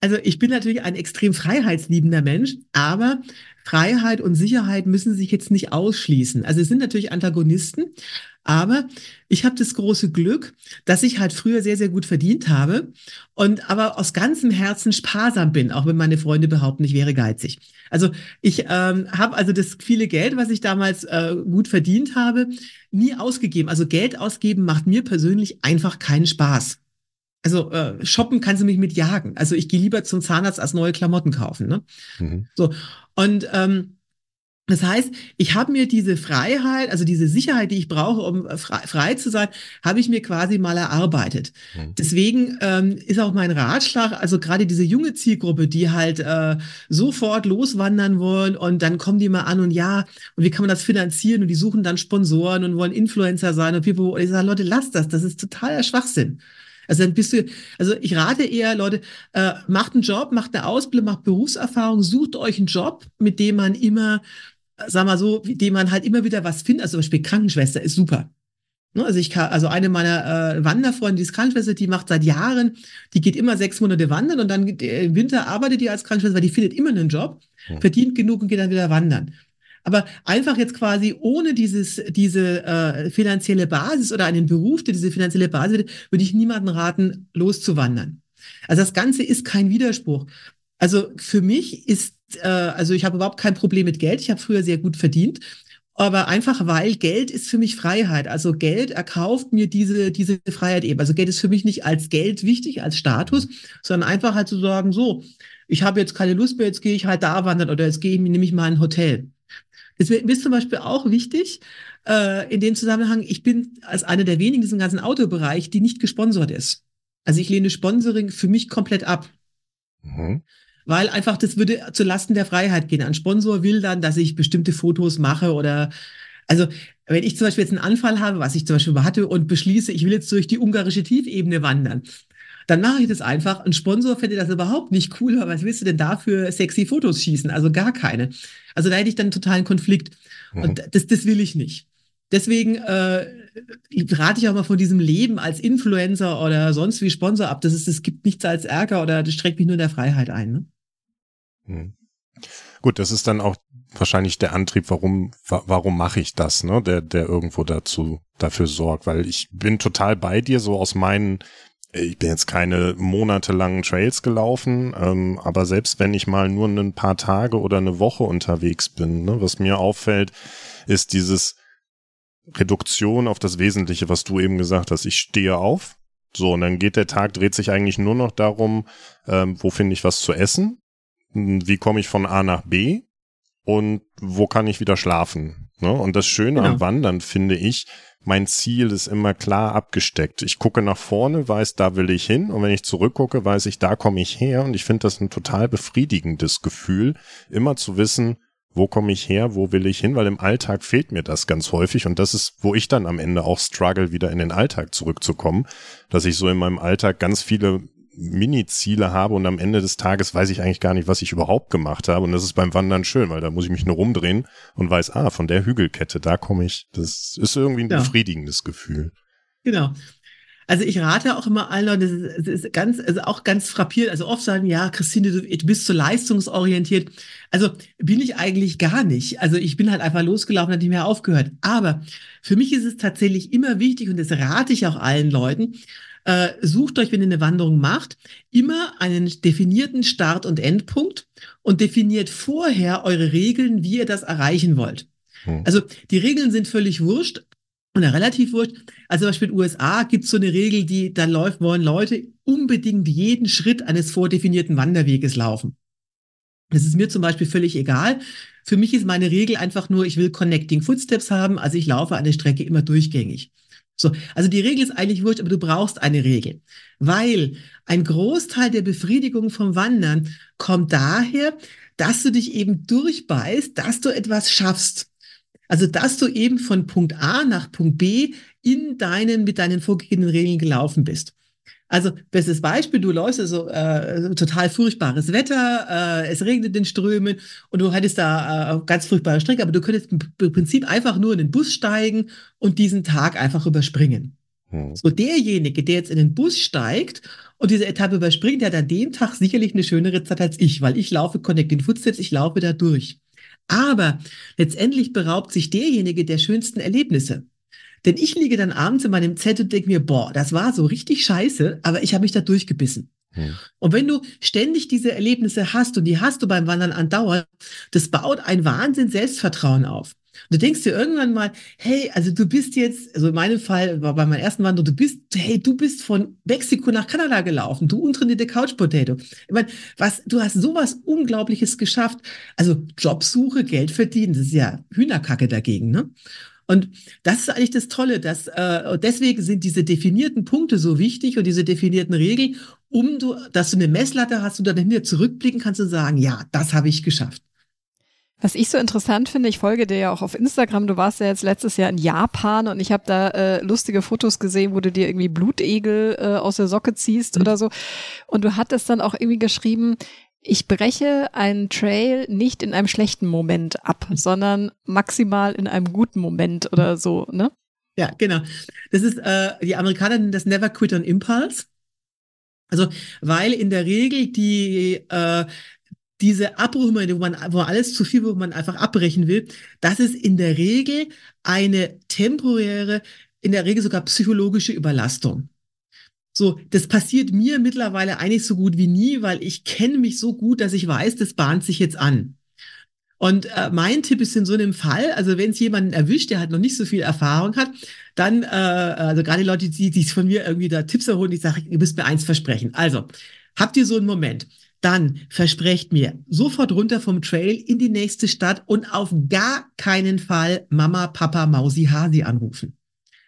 Also ich bin natürlich ein extrem freiheitsliebender Mensch, aber Freiheit und Sicherheit müssen sich jetzt nicht ausschließen. Also es sind natürlich Antagonisten, aber ich habe das große Glück, dass ich halt früher sehr, sehr gut verdient habe und aber aus ganzem Herzen sparsam bin, auch wenn meine Freunde behaupten, ich wäre geizig. Also ich ähm, habe also das viele Geld, was ich damals äh, gut verdient habe, nie ausgegeben. Also Geld ausgeben macht mir persönlich einfach keinen Spaß. Also äh, shoppen kannst du mich mit jagen. Also ich gehe lieber zum Zahnarzt als neue Klamotten kaufen. Ne? Mhm. So und ähm, das heißt, ich habe mir diese Freiheit, also diese Sicherheit, die ich brauche, um frei, frei zu sein, habe ich mir quasi mal erarbeitet. Mhm. Deswegen ähm, ist auch mein Ratschlag, also gerade diese junge Zielgruppe, die halt äh, sofort loswandern wollen und dann kommen die mal an und ja, und wie kann man das finanzieren und die suchen dann Sponsoren und wollen Influencer sein und, und ich sage, Leute, lasst das, das ist totaler Schwachsinn. Also dann bist du, also ich rate eher, Leute, äh, macht einen Job, macht eine Ausbildung, macht Berufserfahrung, sucht euch einen Job, mit dem man immer sag mal so, dem man halt immer wieder was findet. Also zum Beispiel Krankenschwester ist super. Ne, also ich kann, also eine meiner äh, Wanderfreunde, die ist Krankenschwester, die macht seit Jahren, die geht immer sechs Monate wandern und dann äh, im Winter arbeitet die als Krankenschwester, weil die findet immer einen Job, hm. verdient genug und geht dann wieder wandern. Aber einfach jetzt quasi ohne dieses, diese äh, finanzielle Basis oder einen Beruf, der diese finanzielle Basis hat, würde ich niemanden raten, loszuwandern. Also das Ganze ist kein Widerspruch. Also für mich ist, äh, also ich habe überhaupt kein Problem mit Geld. Ich habe früher sehr gut verdient. Aber einfach weil Geld ist für mich Freiheit. Also Geld erkauft mir diese, diese Freiheit eben. Also Geld ist für mich nicht als Geld wichtig, als Status, sondern einfach halt zu sagen, so, ich habe jetzt keine Lust mehr, jetzt gehe ich halt da wandern oder jetzt gehe ich, nehme ich mal ein Hotel. Das ist zum Beispiel auch wichtig, äh, in dem Zusammenhang, ich bin als einer der wenigen in diesem ganzen Autobereich, die nicht gesponsert ist. Also ich lehne Sponsoring für mich komplett ab. Mhm weil einfach das würde zu Lasten der Freiheit gehen. Ein Sponsor will dann, dass ich bestimmte Fotos mache oder also wenn ich zum Beispiel jetzt einen Anfall habe, was ich zum Beispiel hatte und beschließe, ich will jetzt durch die ungarische Tiefebene wandern, dann mache ich das einfach. Ein Sponsor fände das überhaupt nicht cool, aber was willst du denn dafür sexy Fotos schießen? Also gar keine. Also da hätte ich dann einen totalen Konflikt. Mhm. Und das, das will ich nicht. Deswegen äh, rate ich auch mal von diesem Leben als Influencer oder sonst wie Sponsor ab. Das ist, es gibt nichts als Ärger oder das streckt mich nur in der Freiheit ein. Ne? Hm. Gut, das ist dann auch wahrscheinlich der Antrieb, warum, warum mache ich das, ne? Der, der irgendwo dazu, dafür sorgt, weil ich bin total bei dir, so aus meinen, ich bin jetzt keine monatelangen Trails gelaufen, ähm, aber selbst wenn ich mal nur ein paar Tage oder eine Woche unterwegs bin, ne, was mir auffällt, ist dieses Reduktion auf das Wesentliche, was du eben gesagt hast. Ich stehe auf, so, und dann geht der Tag, dreht sich eigentlich nur noch darum, ähm, wo finde ich was zu essen, wie komme ich von A nach B und wo kann ich wieder schlafen. Ne? Und das Schöne genau. am Wandern finde ich, mein Ziel ist immer klar abgesteckt. Ich gucke nach vorne, weiß, da will ich hin. Und wenn ich zurückgucke, weiß ich, da komme ich her. Und ich finde das ein total befriedigendes Gefühl, immer zu wissen, wo komme ich her, wo will ich hin, weil im Alltag fehlt mir das ganz häufig und das ist, wo ich dann am Ende auch struggle, wieder in den Alltag zurückzukommen, dass ich so in meinem Alltag ganz viele Mini-Ziele habe und am Ende des Tages weiß ich eigentlich gar nicht, was ich überhaupt gemacht habe. Und das ist beim Wandern schön, weil da muss ich mich nur rumdrehen und weiß, ah, von der Hügelkette, da komme ich. Das ist irgendwie ein ja. befriedigendes Gefühl. Genau. Also ich rate auch immer allen Leuten, das ist, ganz, also auch ganz frappiert. Also oft sagen, ja, Christine, du, du bist so leistungsorientiert. Also bin ich eigentlich gar nicht. Also ich bin halt einfach losgelaufen, hat nicht mehr aufgehört. Aber für mich ist es tatsächlich immer wichtig und das rate ich auch allen Leuten, äh, sucht euch, wenn ihr eine Wanderung macht, immer einen definierten Start- und Endpunkt und definiert vorher eure Regeln, wie ihr das erreichen wollt. Hm. Also die Regeln sind völlig wurscht oder relativ wurscht. Also zum Beispiel in den USA gibt es so eine Regel, die da läuft, wollen Leute unbedingt jeden Schritt eines vordefinierten Wanderweges laufen. Das ist mir zum Beispiel völlig egal. Für mich ist meine Regel einfach nur, ich will Connecting Footsteps haben, also ich laufe eine Strecke immer durchgängig. So, also die Regel ist eigentlich wurscht, aber du brauchst eine Regel, weil ein Großteil der Befriedigung vom Wandern kommt daher, dass du dich eben durchbeißt, dass du etwas schaffst. Also, dass du eben von Punkt A nach Punkt B in deinen, mit deinen vorgegebenen Regeln gelaufen bist. Also, bestes Beispiel, du läufst also äh, total furchtbares Wetter, äh, es regnet in Strömen und du hättest da äh, ganz furchtbare Strecke, aber du könntest im Prinzip einfach nur in den Bus steigen und diesen Tag einfach überspringen. Hm. So derjenige, der jetzt in den Bus steigt und diese Etappe überspringt, der hat an dem Tag sicherlich eine schönere Zeit als ich, weil ich laufe Connecting Footsteps, ich laufe da durch. Aber letztendlich beraubt sich derjenige der schönsten Erlebnisse. Denn ich liege dann abends in meinem Zelt und denke mir, boah, das war so richtig scheiße, aber ich habe mich da durchgebissen. Hm. Und wenn du ständig diese Erlebnisse hast und die hast du beim Wandern andauernd, das baut ein Wahnsinn Selbstvertrauen auf. Und du denkst dir irgendwann mal, hey, also du bist jetzt, also in meinem Fall war bei meinem ersten Wanderung, du bist, hey, du bist von Mexiko nach Kanada gelaufen, du untrainierte Couch Potato. Ich meine, was, du hast sowas Unglaubliches geschafft. Also Jobsuche, Geld verdienen, das ist ja Hühnerkacke dagegen, ne? Und das ist eigentlich das Tolle, dass äh, deswegen sind diese definierten Punkte so wichtig und diese definierten Regeln, um du, dass du eine Messlatte hast und dann hinterher zurückblicken kannst und sagen, ja, das habe ich geschafft. Was ich so interessant finde, ich folge dir ja auch auf Instagram, du warst ja jetzt letztes Jahr in Japan und ich habe da äh, lustige Fotos gesehen, wo du dir irgendwie Blutegel äh, aus der Socke ziehst mhm. oder so. Und du hattest dann auch irgendwie geschrieben, ich breche einen Trail nicht in einem schlechten Moment ab, sondern maximal in einem guten Moment oder so, ne? Ja, genau. Das ist, äh, die Amerikaner nennen das Never Quit on Impulse. Also, weil in der Regel die, äh, diese Abbruchmomente, wo man, wo alles zu viel, wo man einfach abbrechen will, das ist in der Regel eine temporäre, in der Regel sogar psychologische Überlastung. So, das passiert mir mittlerweile eigentlich so gut wie nie, weil ich kenne mich so gut, dass ich weiß, das bahnt sich jetzt an. Und äh, mein Tipp ist in so einem Fall, also wenn es jemanden erwischt, der halt noch nicht so viel Erfahrung hat, dann, äh, also gerade die Leute, die, die von mir irgendwie da Tipps erholen, ich sage, ihr müsst mir eins versprechen. Also, habt ihr so einen Moment, dann versprecht mir sofort runter vom Trail in die nächste Stadt und auf gar keinen Fall Mama, Papa, Mausi, Hasi anrufen.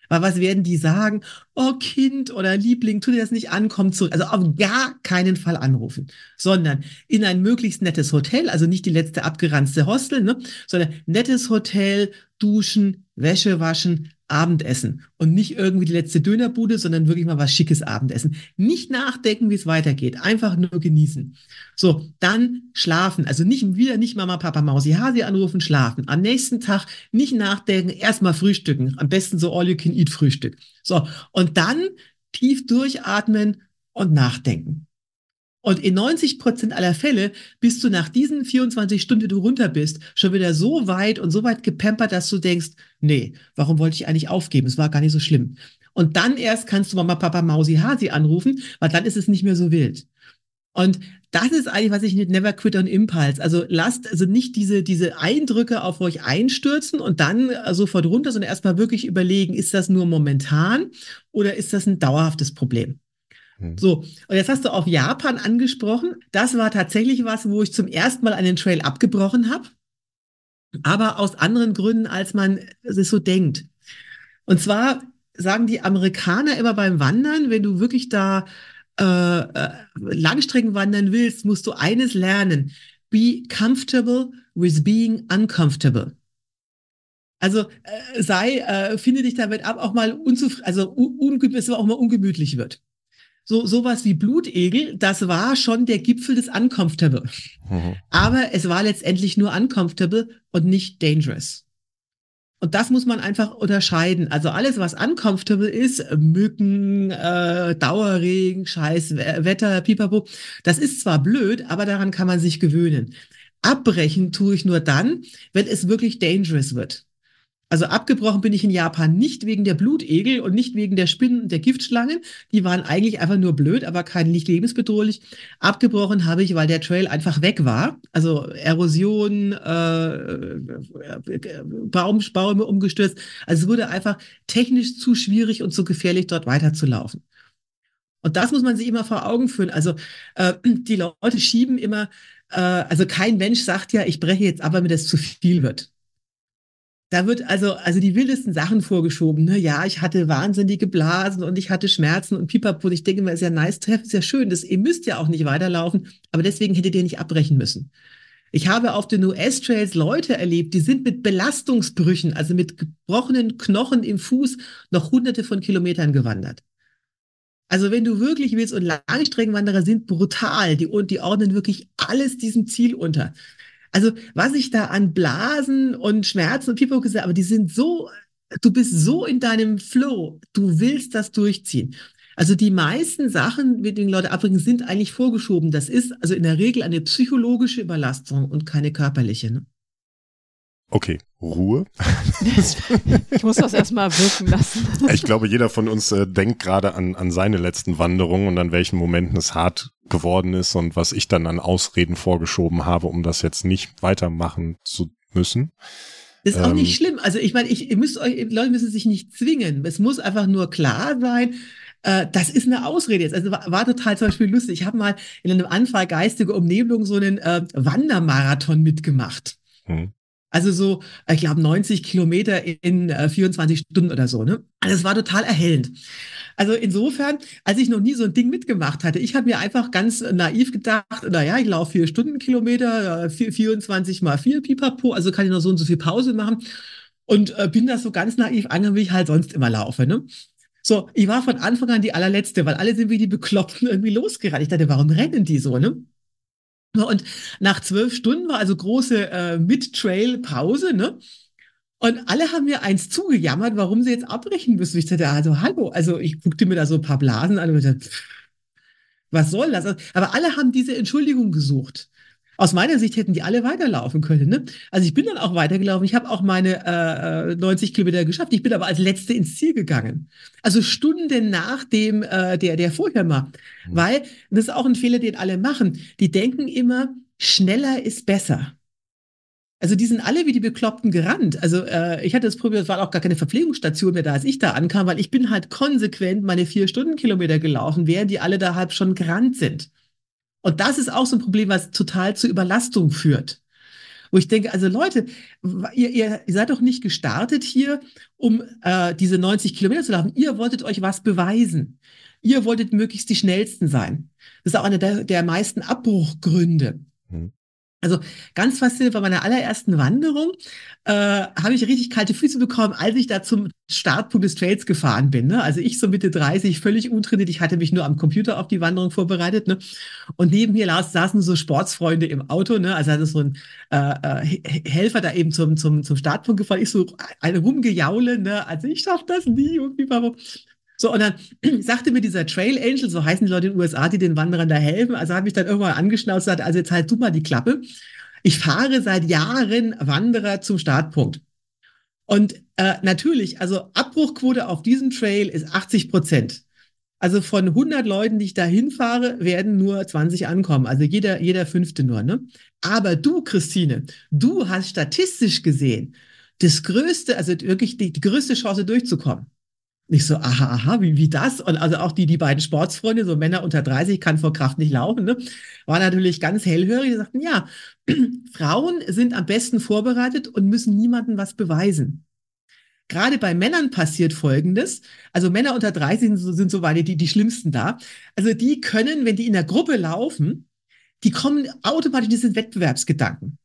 Weil was werden die sagen? Oh Kind oder Liebling, tu dir das nicht an, komm zurück. Also auf gar keinen Fall anrufen, sondern in ein möglichst nettes Hotel, also nicht die letzte abgeranzte Hostel, ne, sondern nettes Hotel, duschen, Wäsche waschen, Abendessen und nicht irgendwie die letzte Dönerbude, sondern wirklich mal was schickes Abendessen. Nicht nachdenken, wie es weitergeht, einfach nur genießen. So, dann schlafen, also nicht wieder nicht Mama, Papa, Mausi, Hasi anrufen, schlafen. Am nächsten Tag nicht nachdenken, erstmal frühstücken, am besten so all you can eat Frühstück. So, und dann tief durchatmen und nachdenken. Und in 90 Prozent aller Fälle bist du nach diesen 24 Stunden, die du runter bist, schon wieder so weit und so weit gepampert, dass du denkst, nee, warum wollte ich eigentlich aufgeben? Es war gar nicht so schlimm. Und dann erst kannst du Mama, Papa, Mausi, Hasi anrufen, weil dann ist es nicht mehr so wild. Und das ist eigentlich, was ich mit Never Quit on Impulse. Also lasst also nicht diese, diese Eindrücke auf euch einstürzen und dann äh, sofort runter, sondern erstmal wirklich überlegen, ist das nur momentan oder ist das ein dauerhaftes Problem? Hm. So, und jetzt hast du auch Japan angesprochen. Das war tatsächlich was, wo ich zum ersten Mal einen Trail abgebrochen habe, aber aus anderen Gründen, als man es so denkt. Und zwar sagen die Amerikaner immer beim Wandern, wenn du wirklich da äh, äh, Langstrecken wandern willst, musst du eines lernen. Be comfortable with being uncomfortable. Also äh, sei, äh, finde dich damit ab, auch mal unzufrieden, also un ungemütlich, auch mal ungemütlich wird so sowas wie Blutegel, das war schon der Gipfel des Uncomfortable. Mhm. Aber es war letztendlich nur uncomfortable und nicht dangerous. Und das muss man einfach unterscheiden. Also alles, was uncomfortable ist, Mücken, äh, Dauerregen, Scheiß, Wetter, Pipapo, das ist zwar blöd, aber daran kann man sich gewöhnen. Abbrechen tue ich nur dann, wenn es wirklich dangerous wird. Also abgebrochen bin ich in Japan nicht wegen der Blutegel und nicht wegen der Spinnen und der Giftschlangen. Die waren eigentlich einfach nur blöd, aber kein nicht lebensbedrohlich. Abgebrochen habe ich, weil der Trail einfach weg war. Also Erosion, äh, Baum, Bäume umgestürzt. Also es wurde einfach technisch zu schwierig und zu gefährlich, dort weiterzulaufen. Und das muss man sich immer vor Augen führen. Also äh, die Leute schieben immer äh, also kein Mensch sagt ja, ich breche jetzt ab, wenn mir das zu viel wird. Da wird also, also die wildesten Sachen vorgeschoben. Ne? Ja, ich hatte wahnsinnige Blasen und ich hatte Schmerzen und Pipapo. Ich denke mal, ist ja nice treff, ist ja schön. Das, ihr müsst ja auch nicht weiterlaufen, aber deswegen hättet ihr nicht abbrechen müssen. Ich habe auf den US-Trails Leute erlebt, die sind mit Belastungsbrüchen, also mit gebrochenen Knochen im Fuß, noch hunderte von Kilometern gewandert. Also wenn du wirklich willst, und Langstreckenwanderer sind brutal, die, und die ordnen wirklich alles diesem Ziel unter. Also was ich da an Blasen und Schmerzen und Pipo gesagt aber die sind so, du bist so in deinem Flow, du willst das durchziehen. Also die meisten Sachen, mit denen Leute abbringen, sind eigentlich vorgeschoben. Das ist also in der Regel eine psychologische Überlastung und keine körperliche. Ne? Okay, Ruhe. (laughs) ich muss das erstmal wirken lassen. (laughs) Ich glaube, jeder von uns äh, denkt gerade an, an seine letzten Wanderungen und an welchen Momenten es hart geworden ist und was ich dann an Ausreden vorgeschoben habe, um das jetzt nicht weitermachen zu müssen. Das ist auch ähm, nicht schlimm. Also ich meine, ich, ihr müsst euch, Leute müssen sich nicht zwingen. Es muss einfach nur klar sein, äh, das ist eine Ausrede jetzt. Also war, war total zum Beispiel lustig. Ich habe mal in einem Anfall geistige Umnebelung so einen äh, Wandermarathon mitgemacht. Hm. Also so, ich glaube, 90 Kilometer in äh, 24 Stunden oder so. Ne? Also es war total erhellend. Also insofern, als ich noch nie so ein Ding mitgemacht hatte, ich habe mir einfach ganz naiv gedacht, naja, ich laufe vier Stundenkilometer, 24 mal vier Pipapo, also kann ich noch so und so viel Pause machen. Und äh, bin das so ganz naiv angegangen, wie ich halt sonst immer laufe. Ne? So, ich war von Anfang an die allerletzte, weil alle sind wie die Bekloppten irgendwie losgerannt. Ich dachte, warum rennen die so, ne? (laughs) Und nach zwölf Stunden war also große äh, Mid-Trail-Pause, ne? Und alle haben mir eins zugejammert, warum sie jetzt abbrechen müssen. Ich dachte, also hallo, also ich guckte mir da so ein paar Blasen an und dachte, was soll das? Aber alle haben diese Entschuldigung gesucht. Aus meiner Sicht hätten die alle weiterlaufen können. Ne? Also ich bin dann auch weitergelaufen. Ich habe auch meine äh, 90 äh, Kilometer geschafft. Ich bin aber als Letzte ins Ziel gegangen. Also Stunden nach dem, äh, der, der vorher war. Mhm. Weil, das ist auch ein Fehler, den alle machen. Die denken immer, schneller ist besser. Also die sind alle wie die Bekloppten gerannt. Also äh, ich hatte das Problem, es war auch gar keine Verpflegungsstation mehr da, als ich da ankam, weil ich bin halt konsequent meine vier Stundenkilometer gelaufen, während die alle da halb schon gerannt sind. Und das ist auch so ein Problem, was total zu Überlastung führt. Wo ich denke, also Leute, ihr, ihr seid doch nicht gestartet hier, um äh, diese 90 Kilometer zu laufen. Ihr wolltet euch was beweisen. Ihr wolltet möglichst die schnellsten sein. Das ist auch einer der, der meisten Abbruchgründe. Mhm. Also ganz faszinierend bei meiner allerersten Wanderung äh, habe ich richtig kalte Füße bekommen, als ich da zum Startpunkt des Trails gefahren bin. Ne? Also ich so Mitte 30, völlig untrainiert. Ich hatte mich nur am Computer auf die Wanderung vorbereitet. Ne? Und neben mir saßen so Sportsfreunde im Auto. Ne? Also hatte so ein äh, äh Helfer da eben zum, zum, zum Startpunkt gefahren. Ich so eine rumgejaule. Ne? Also ich schaffe das nie. Irgendwie warum? So, und dann (clears throat) sagte mir dieser Trail Angel, so heißen die Leute in den USA, die den Wanderern da helfen, also hat mich dann irgendwann angeschnauzt und gesagt, also jetzt halt du mal die Klappe. Ich fahre seit Jahren Wanderer zum Startpunkt. Und äh, natürlich, also Abbruchquote auf diesem Trail ist 80 Prozent. Also von 100 Leuten, die ich da hinfahre, werden nur 20 ankommen. Also jeder, jeder fünfte nur. Ne? Aber du, Christine, du hast statistisch gesehen das größte, also wirklich die, die größte Chance durchzukommen. Nicht so, aha, aha, wie, wie das? Und also auch die, die beiden Sportsfreunde, so Männer unter 30, kann vor Kraft nicht laufen, ne? War natürlich ganz hellhörig. Die sagten, ja, (clears throat) Frauen sind am besten vorbereitet und müssen niemandem was beweisen. Gerade bei Männern passiert Folgendes. Also Männer unter 30 sind, so, sind so weit die, die schlimmsten da. Also die können, wenn die in der Gruppe laufen, die kommen automatisch in diesen Wettbewerbsgedanken.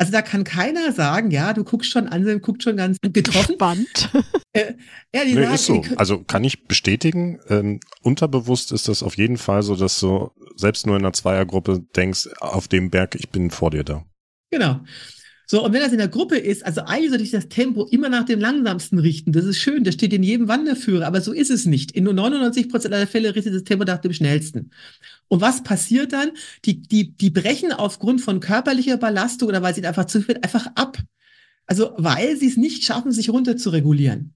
Also da kann keiner sagen, ja, du guckst schon an, guckt schon ganz getroffen. Spannend. (laughs) Äh, ja, die nee, sagen, ist so. Also kann ich bestätigen, ähm, unterbewusst ist das auf jeden Fall so, dass du selbst nur in einer Zweiergruppe denkst, auf dem Berg, ich bin vor dir da. Genau. So, und wenn das in der Gruppe ist, also eigentlich sollte ich das Tempo immer nach dem langsamsten richten. Das ist schön, das steht in jedem Wanderführer, aber so ist es nicht. In nur 99 Prozent aller Fälle richtet das Tempo nach dem schnellsten. Und was passiert dann? Die, die, die brechen aufgrund von körperlicher Belastung oder weil sie einfach zu viel, einfach ab. Also, weil sie es nicht schaffen, sich runter zu regulieren.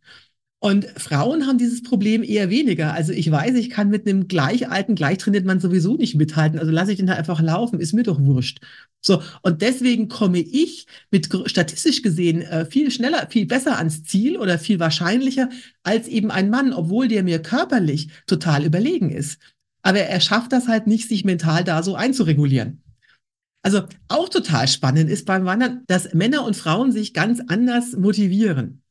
Und Frauen haben dieses Problem eher weniger. Also ich weiß, ich kann mit einem gleich alten, gleich trainierten Mann sowieso nicht mithalten. Also lasse ich den halt einfach laufen, ist mir doch wurscht. So, und deswegen komme ich mit statistisch gesehen äh, viel schneller, viel besser ans Ziel oder viel wahrscheinlicher als eben ein Mann, obwohl der mir körperlich total überlegen ist. Aber er schafft das halt nicht, sich mental da so einzuregulieren. Also auch total spannend ist beim Wandern, dass Männer und Frauen sich ganz anders motivieren.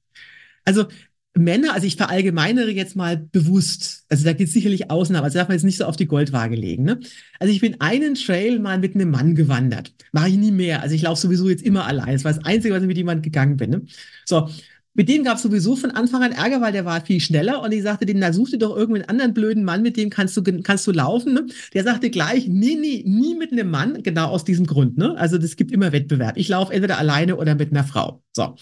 Also Männer, also ich verallgemeinere jetzt mal bewusst, also da gibt es sicherlich Ausnahmen, also darf man jetzt nicht so auf die Goldwaage legen. Ne? Also ich bin einen Trail mal mit einem Mann gewandert. Mache ich nie mehr. Also ich laufe sowieso jetzt immer allein. Das war das Einzige, was ich mit jemandem gegangen bin. Ne? So, mit dem gab es sowieso von Anfang an Ärger, weil der war viel schneller und ich sagte dem, na such dir doch irgendeinen anderen blöden Mann, mit dem kannst du, kannst du laufen. Ne? Der sagte gleich, nee, nee, nie mit einem Mann, genau aus diesem Grund. Ne? Also es gibt immer Wettbewerb. Ich laufe entweder alleine oder mit einer Frau. So.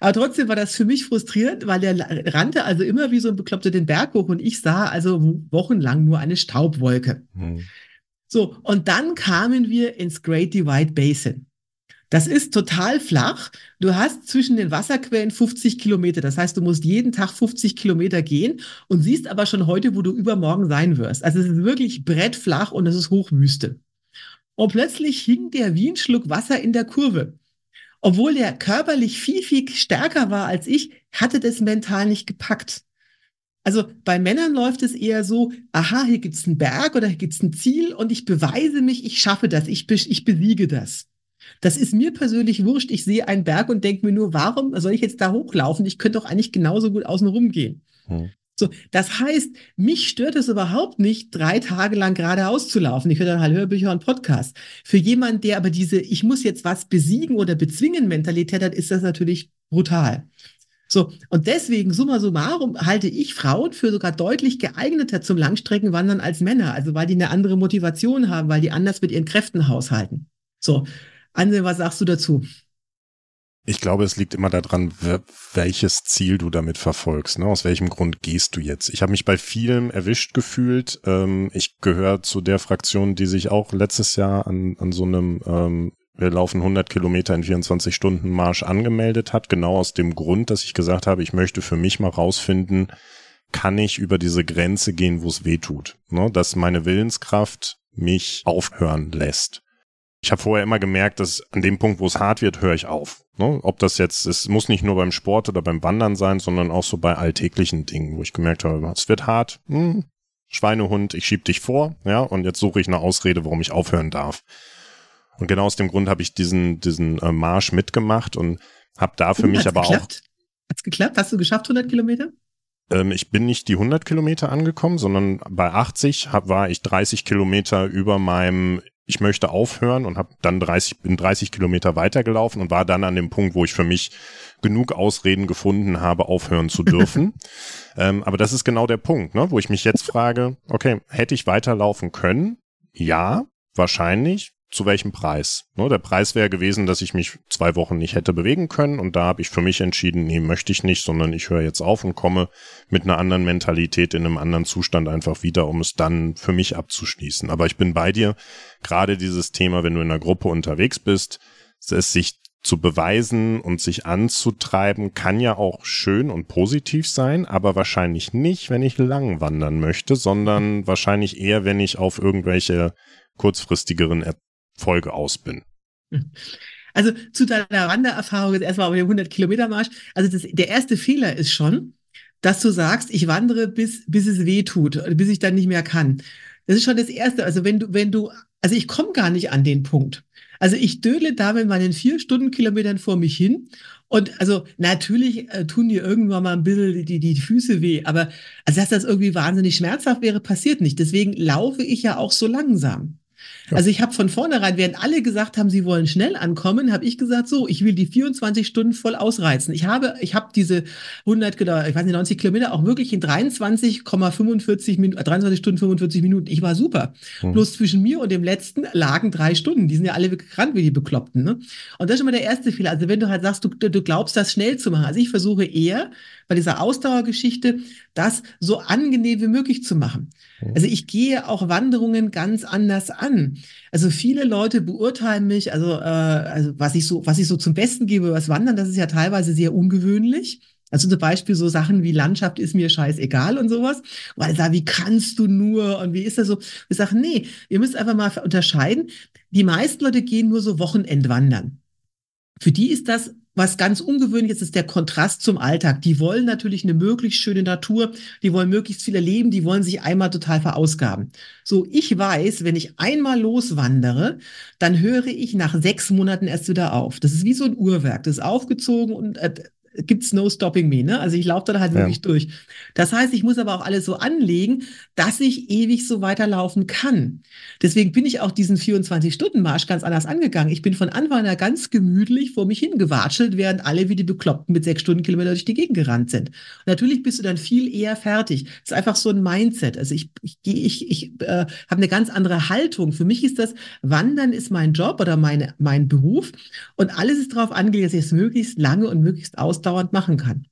Aber trotzdem war das für mich frustrierend, weil der rannte also immer wie so ein Bekloppter den Berg hoch und ich sah also wochenlang nur eine Staubwolke. Hm. So, und dann kamen wir ins Great Divide Basin. Das ist total flach. Du hast zwischen den Wasserquellen 50 Kilometer. Das heißt, du musst jeden Tag 50 Kilometer gehen und siehst aber schon heute, wo du übermorgen sein wirst. Also es ist wirklich brettflach und es ist Hochwüste. Und plötzlich hing der wie ein Schluck Wasser in der Kurve. Obwohl der körperlich viel, viel stärker war als ich, hatte das mental nicht gepackt. Also bei Männern läuft es eher so, aha, hier gibt's einen Berg oder hier gibt's ein Ziel und ich beweise mich, ich schaffe das, ich, ich besiege das. Das ist mir persönlich wurscht. Ich sehe einen Berg und denke mir nur, warum soll ich jetzt da hochlaufen? Ich könnte doch eigentlich genauso gut außen rum gehen. Hm. So, das heißt, mich stört es überhaupt nicht, drei Tage lang geradeaus zu laufen. Ich höre dann halt Hörbücher und Podcasts. Für jemanden, der aber diese, ich muss jetzt was besiegen oder bezwingen Mentalität hat, ist das natürlich brutal. So, und deswegen, summa summarum, halte ich Frauen für sogar deutlich geeigneter zum Langstreckenwandern als Männer. Also, weil die eine andere Motivation haben, weil die anders mit ihren Kräften haushalten. So. Anse, was sagst du dazu? Ich glaube, es liegt immer daran, welches Ziel du damit verfolgst. Ne? Aus welchem Grund gehst du jetzt? Ich habe mich bei vielen erwischt gefühlt. Ähm, ich gehöre zu der Fraktion, die sich auch letztes Jahr an, an so einem ähm, wir laufen 100 Kilometer in 24 Stunden Marsch angemeldet hat. Genau aus dem Grund, dass ich gesagt habe, ich möchte für mich mal rausfinden, kann ich über diese Grenze gehen, wo es weh tut. Ne? Dass meine Willenskraft mich aufhören lässt ich habe vorher immer gemerkt, dass an dem Punkt, wo es hart wird, höre ich auf. Ne? Ob das jetzt, es muss nicht nur beim Sport oder beim Wandern sein, sondern auch so bei alltäglichen Dingen, wo ich gemerkt habe, es wird hart, hm, Schweinehund, ich schieb dich vor, ja, und jetzt suche ich eine Ausrede, warum ich aufhören darf. Und genau aus dem Grund habe ich diesen, diesen äh, Marsch mitgemacht und habe da für hm, mich aber geklappt? auch. Hat's geklappt? Hast du geschafft, 100 Kilometer? Ähm, ich bin nicht die 100 Kilometer angekommen, sondern bei 80 hab, war ich 30 Kilometer über meinem ich möchte aufhören und habe dann 30, bin 30 Kilometer weitergelaufen und war dann an dem Punkt, wo ich für mich genug Ausreden gefunden habe, aufhören zu dürfen. (laughs) ähm, aber das ist genau der Punkt, ne, wo ich mich jetzt frage, okay, hätte ich weiterlaufen können? Ja, wahrscheinlich zu welchem Preis. Ne, der Preis wäre gewesen, dass ich mich zwei Wochen nicht hätte bewegen können und da habe ich für mich entschieden, nee, möchte ich nicht, sondern ich höre jetzt auf und komme mit einer anderen Mentalität in einem anderen Zustand einfach wieder, um es dann für mich abzuschließen. Aber ich bin bei dir, gerade dieses Thema, wenn du in einer Gruppe unterwegs bist, es sich zu beweisen und sich anzutreiben, kann ja auch schön und positiv sein, aber wahrscheinlich nicht, wenn ich lang wandern möchte, sondern wahrscheinlich eher, wenn ich auf irgendwelche kurzfristigeren Folge aus bin. (laughs) Also zu deiner Wandererfahrung jetzt erstmal auf dem 100 Kilometer Marsch. Also das, der erste Fehler ist schon, dass du sagst, ich wandere bis, bis es weh tut, bis ich dann nicht mehr kann. Das ist schon das erste. Also wenn du, wenn du, also ich komme gar nicht an den Punkt. Also ich dödle da mit meinen vier Stundenkilometern vor mich hin. Und also natürlich äh, tun dir irgendwann mal ein bisschen die, die Füße weh. Aber also dass das irgendwie wahnsinnig schmerzhaft wäre, passiert nicht. Deswegen laufe ich ja auch so langsam. Also ich habe von vornherein, während alle gesagt haben, sie wollen schnell ankommen, habe ich gesagt, so, ich will die 24 Stunden voll ausreizen. Ich habe, ich habe diese 100, ich weiß nicht, 90 Kilometer auch wirklich in 23,45 Minuten, 23 Stunden 45 Minuten. Ich war super. Hm. Bloß zwischen mir und dem letzten lagen drei Stunden. Die sind ja alle gerannt wie die Bekloppten. Ne? Und das ist schon mal der erste Fehler. Also wenn du halt sagst, du, du glaubst, das schnell zu machen. Also ich versuche eher bei dieser Ausdauergeschichte, das so angenehm wie möglich zu machen. Mhm. Also ich gehe auch Wanderungen ganz anders an. Also viele Leute beurteilen mich, also, äh, also was ich so, was ich so zum Besten gebe, was Wandern, das ist ja teilweise sehr ungewöhnlich. Also zum Beispiel so Sachen wie Landschaft ist mir scheißegal und sowas. Weil da, wie kannst du nur und wie ist das so? Ich sage, nee, ihr müsst einfach mal unterscheiden. Die meisten Leute gehen nur so Wochenendwandern. Für die ist das was ganz ungewöhnlich ist, ist der Kontrast zum Alltag. Die wollen natürlich eine möglichst schöne Natur, die wollen möglichst viel erleben, die wollen sich einmal total verausgaben. So, ich weiß, wenn ich einmal loswandere, dann höre ich nach sechs Monaten erst wieder auf. Das ist wie so ein Uhrwerk. Das ist aufgezogen und äh, gibt's no stopping me, ne? Also ich laufe dann halt ja. wirklich durch. Das heißt, ich muss aber auch alles so anlegen, dass ich ewig so weiterlaufen kann. Deswegen bin ich auch diesen 24-Stunden-Marsch ganz anders angegangen. Ich bin von Anfang an ganz gemütlich vor mich hingewatschelt, während alle wie die Bekloppten mit sechs Stundenkilometer durch die Gegend gerannt sind. Und natürlich bist du dann viel eher fertig. Das ist einfach so ein Mindset. Also ich, ich, ich, ich äh, habe eine ganz andere Haltung. Für mich ist das, Wandern ist mein Job oder meine, mein Beruf. Und alles ist darauf angelegt, dass ich es möglichst lange und möglichst ausdauernd ausdauernd machen kann.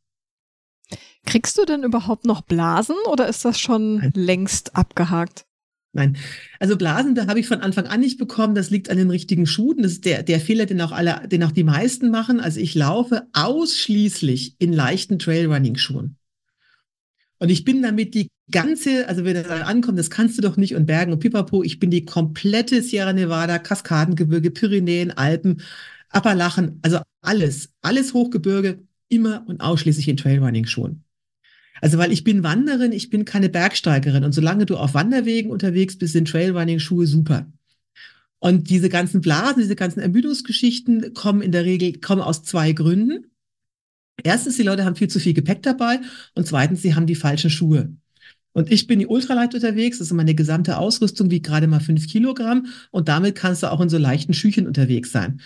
Kriegst du denn überhaupt noch Blasen oder ist das schon Nein. längst abgehakt? Nein, also Blasen, da habe ich von Anfang an nicht bekommen. Das liegt an den richtigen Schuhen. Das ist der, der Fehler, den auch alle, den auch die meisten machen. Also ich laufe ausschließlich in leichten Trailrunning-Schuhen. Und ich bin damit die ganze, also wenn er dann ankommt, das kannst du doch nicht und Bergen und Pipapo, ich bin die komplette Sierra Nevada, Kaskadengebirge, Pyrenäen, Alpen, Appalachen, also alles, alles Hochgebirge immer und ausschließlich in Trailrunning-Schuhen. Also, weil ich bin Wanderin, ich bin keine Bergsteigerin. Und solange du auf Wanderwegen unterwegs bist, sind Trailrunning-Schuhe super. Und diese ganzen Blasen, diese ganzen Ermüdungsgeschichten kommen in der Regel, kommen aus zwei Gründen. Erstens, die Leute haben viel zu viel Gepäck dabei. Und zweitens, sie haben die falschen Schuhe. Und ich bin die Ultralight unterwegs. Das ist meine gesamte Ausrüstung, wie gerade mal fünf Kilogramm. Und damit kannst du auch in so leichten Schüchen unterwegs sein.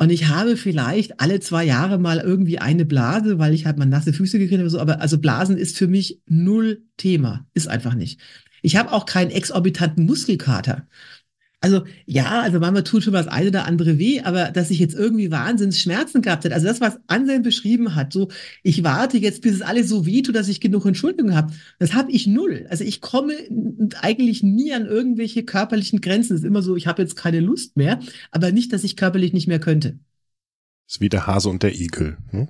Und ich habe vielleicht alle zwei Jahre mal irgendwie eine Blase, weil ich halt mal nasse Füße gekriegt habe. So. Aber also Blasen ist für mich null Thema. Ist einfach nicht. Ich habe auch keinen exorbitanten Muskelkater. Also ja, also manchmal tut schon was eine oder andere weh, aber dass ich jetzt irgendwie Wahnsinnsschmerzen gehabt hätte, also das, was Anselm beschrieben hat, so ich warte jetzt, bis es alles so weh tut, dass ich genug Entschuldigung habe, das habe ich null. Also ich komme eigentlich nie an irgendwelche körperlichen Grenzen. Es ist immer so, ich habe jetzt keine Lust mehr, aber nicht, dass ich körperlich nicht mehr könnte. Das ist wie der Hase und der Igel. Hm?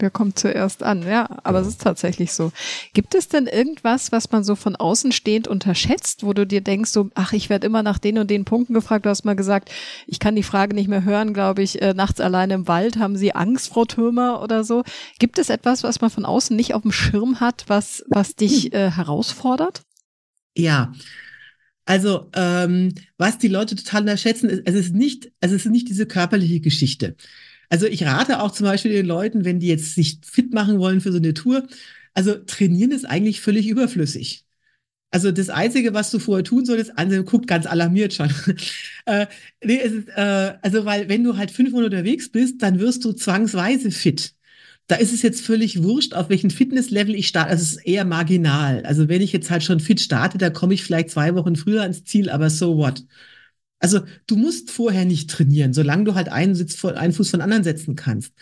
Wer kommt zuerst an? Ja, aber es ist tatsächlich so. Gibt es denn irgendwas, was man so von außen stehend unterschätzt, wo du dir denkst, so, ach, ich werde immer nach den und den Punkten gefragt. Du hast mal gesagt, ich kann die Frage nicht mehr hören, glaube ich, äh, nachts alleine im Wald. Haben Sie Angst, Frau Türmer oder so? Gibt es etwas, was man von außen nicht auf dem Schirm hat, was, was dich (clears throat) äh, herausfordert? Ja, also ähm, was die Leute total unterschätzen, ist, es ist nicht, also es ist nicht diese körperliche Geschichte. Also ich rate auch zum Beispiel den Leuten, wenn die jetzt sich fit machen wollen für so eine Tour, also trainieren ist eigentlich völlig überflüssig. Also das Einzige, was du vorher tun solltest, Ansel guckt ganz alarmiert schon. (laughs) äh, nee, ist, äh, also weil wenn du halt fünf Monate unterwegs bist, dann wirst du zwangsweise fit. Da ist es jetzt völlig wurscht, auf welchen Fitnesslevel ich starte. Also es ist eher marginal. Also wenn ich jetzt halt schon fit starte, da komme ich vielleicht zwei Wochen früher ans Ziel, aber so what? Also du musst vorher nicht trainieren, solange du halt einen, Sitz von, einen Fuß von anderen setzen kannst.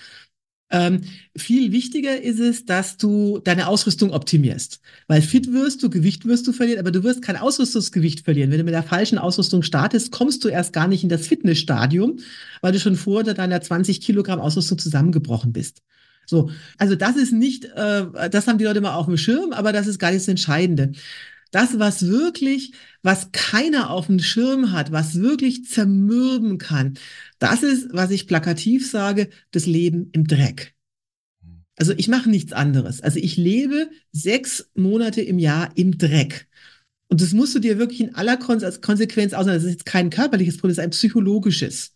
Ähm, viel wichtiger ist es, dass du deine Ausrüstung optimierst. Weil fit wirst du, Gewicht wirst du verlieren, aber du wirst kein Ausrüstungsgewicht verlieren. Wenn du mit der falschen Ausrüstung startest, kommst du erst gar nicht in das Fitnessstadium, weil du schon vor deiner 20 Kilogramm Ausrüstung zusammengebrochen bist. So, also das ist nicht, äh, das haben die Leute immer auf dem Schirm, aber das ist gar nicht das Entscheidende. Das, was wirklich, was keiner auf dem Schirm hat, was wirklich zermürben kann, das ist, was ich plakativ sage, das Leben im Dreck. Also ich mache nichts anderes. Also ich lebe sechs Monate im Jahr im Dreck. Und das musst du dir wirklich in aller Konsequenz aussagen. Das ist jetzt kein körperliches Problem, das ist ein psychologisches.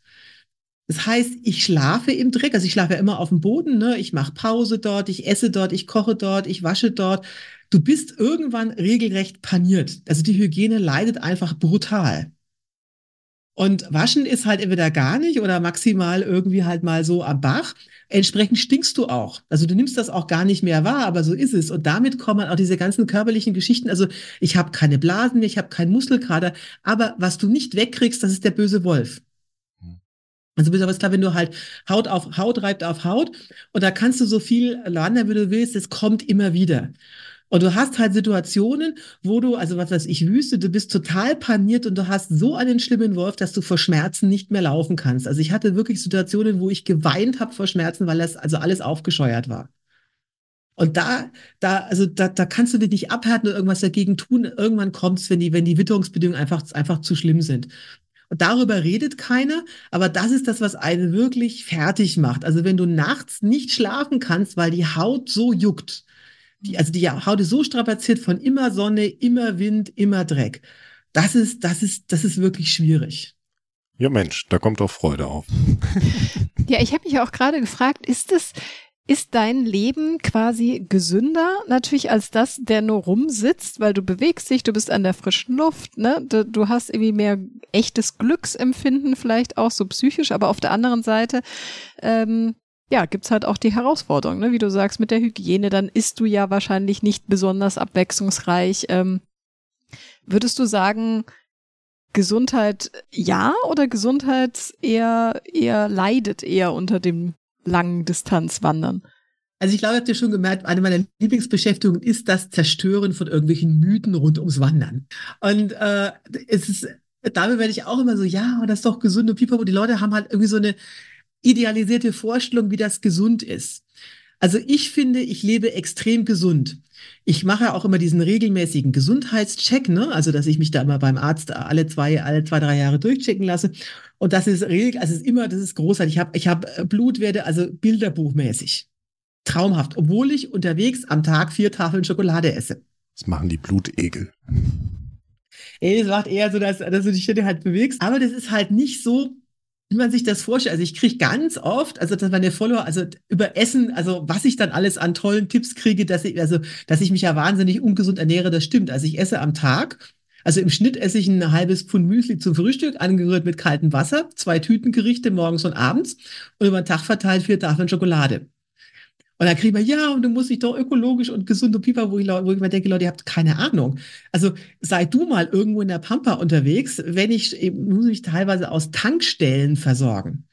Das heißt, ich schlafe im Dreck, also ich schlafe ja immer auf dem Boden, ne? ich mache Pause dort, ich esse dort, ich koche dort, ich wasche dort. Du bist irgendwann regelrecht paniert. Also die Hygiene leidet einfach brutal. Und waschen ist halt entweder gar nicht oder maximal irgendwie halt mal so am Bach. Entsprechend stinkst du auch. Also du nimmst das auch gar nicht mehr wahr, aber so ist es. Und damit kommen auch diese ganzen körperlichen Geschichten. Also ich habe keine Blasen mehr, ich habe keinen Muskelkater. Aber was du nicht wegkriegst, das ist der böse Wolf. Also bist aber klar, wenn du halt Haut auf Haut reibt auf Haut und da kannst du so viel landen, wie du willst, es kommt immer wieder. Und du hast halt Situationen, wo du, also was weiß ich, Wüste, du bist total paniert und du hast so einen schlimmen Wolf, dass du vor Schmerzen nicht mehr laufen kannst. Also ich hatte wirklich Situationen, wo ich geweint habe vor Schmerzen, weil das also alles aufgescheuert war. Und da, da, also da, da kannst du dich nicht abhärten oder irgendwas dagegen tun. Irgendwann kommt es, wenn die, wenn die Witterungsbedingungen einfach, einfach zu schlimm sind. Und darüber redet keiner, aber das ist das, was einen wirklich fertig macht. Also wenn du nachts nicht schlafen kannst, weil die Haut so juckt, die, also die Haut ist so strapaziert von immer Sonne, immer Wind, immer Dreck. Das ist, das ist, das ist wirklich schwierig. Ja, Mensch, da kommt doch Freude auf. (laughs) ja, ich habe mich auch gerade gefragt, ist es, ist dein Leben quasi gesünder natürlich als das, der nur rumsitzt, weil du bewegst dich, du bist an der frischen Luft, ne? Du, du hast irgendwie mehr echtes Glücksempfinden, vielleicht auch so psychisch, aber auf der anderen Seite, ähm, ja, gibt's halt auch die Herausforderung, ne? Wie du sagst, mit der Hygiene, dann isst du ja wahrscheinlich nicht besonders abwechslungsreich. Ähm, würdest du sagen, Gesundheit ja oder Gesundheit eher, eher leidet eher unter dem langen Distanz wandern? Also ich glaube, habt ihr schon gemerkt, eine meiner Lieblingsbeschäftigungen ist das Zerstören von irgendwelchen Mythen rund ums Wandern. Und äh, es ist, damit werde ich auch immer so, ja, das ist doch gesund und pipapo. Die Leute haben halt irgendwie so eine idealisierte Vorstellung, wie das gesund ist. Also ich finde, ich lebe extrem gesund. Ich mache auch immer diesen regelmäßigen Gesundheitscheck, ne? Also dass ich mich da immer beim Arzt alle zwei, alle zwei, drei Jahre durchchecken lasse. Und das ist regel, also es ist immer, das ist großartig. Ich habe ich hab äh, Blutwerte, also bilderbuchmäßig. Traumhaft, obwohl ich unterwegs am Tag vier Tafeln Schokolade esse. Das machen die Blutegel. Ey, das macht eher so, dass, dass du dich halt bewegst. Aber das ist halt nicht so, wie man sich das vorstellt. Also ich kriege ganz oft, also dass meine Follower, also über Essen, also was ich dann alles an tollen Tipps kriege, dass ich, also, dass ich mich ja wahnsinnig ungesund ernähre, das stimmt. Also ich esse am Tag also im Schnitt esse ich ein halbes Pfund Müsli zum Frühstück, angerührt mit kaltem Wasser, zwei Tütengerichte morgens und abends und über den Tag verteilt vier Tafeln Schokolade. Und dann kriegen wir, ja, und du musst dich doch ökologisch und gesund und pipa, wo ich, wo ich mir denke, Leute, ihr habt keine Ahnung. Also sei du mal irgendwo in der Pampa unterwegs, wenn ich, muss ich teilweise aus Tankstellen versorgen.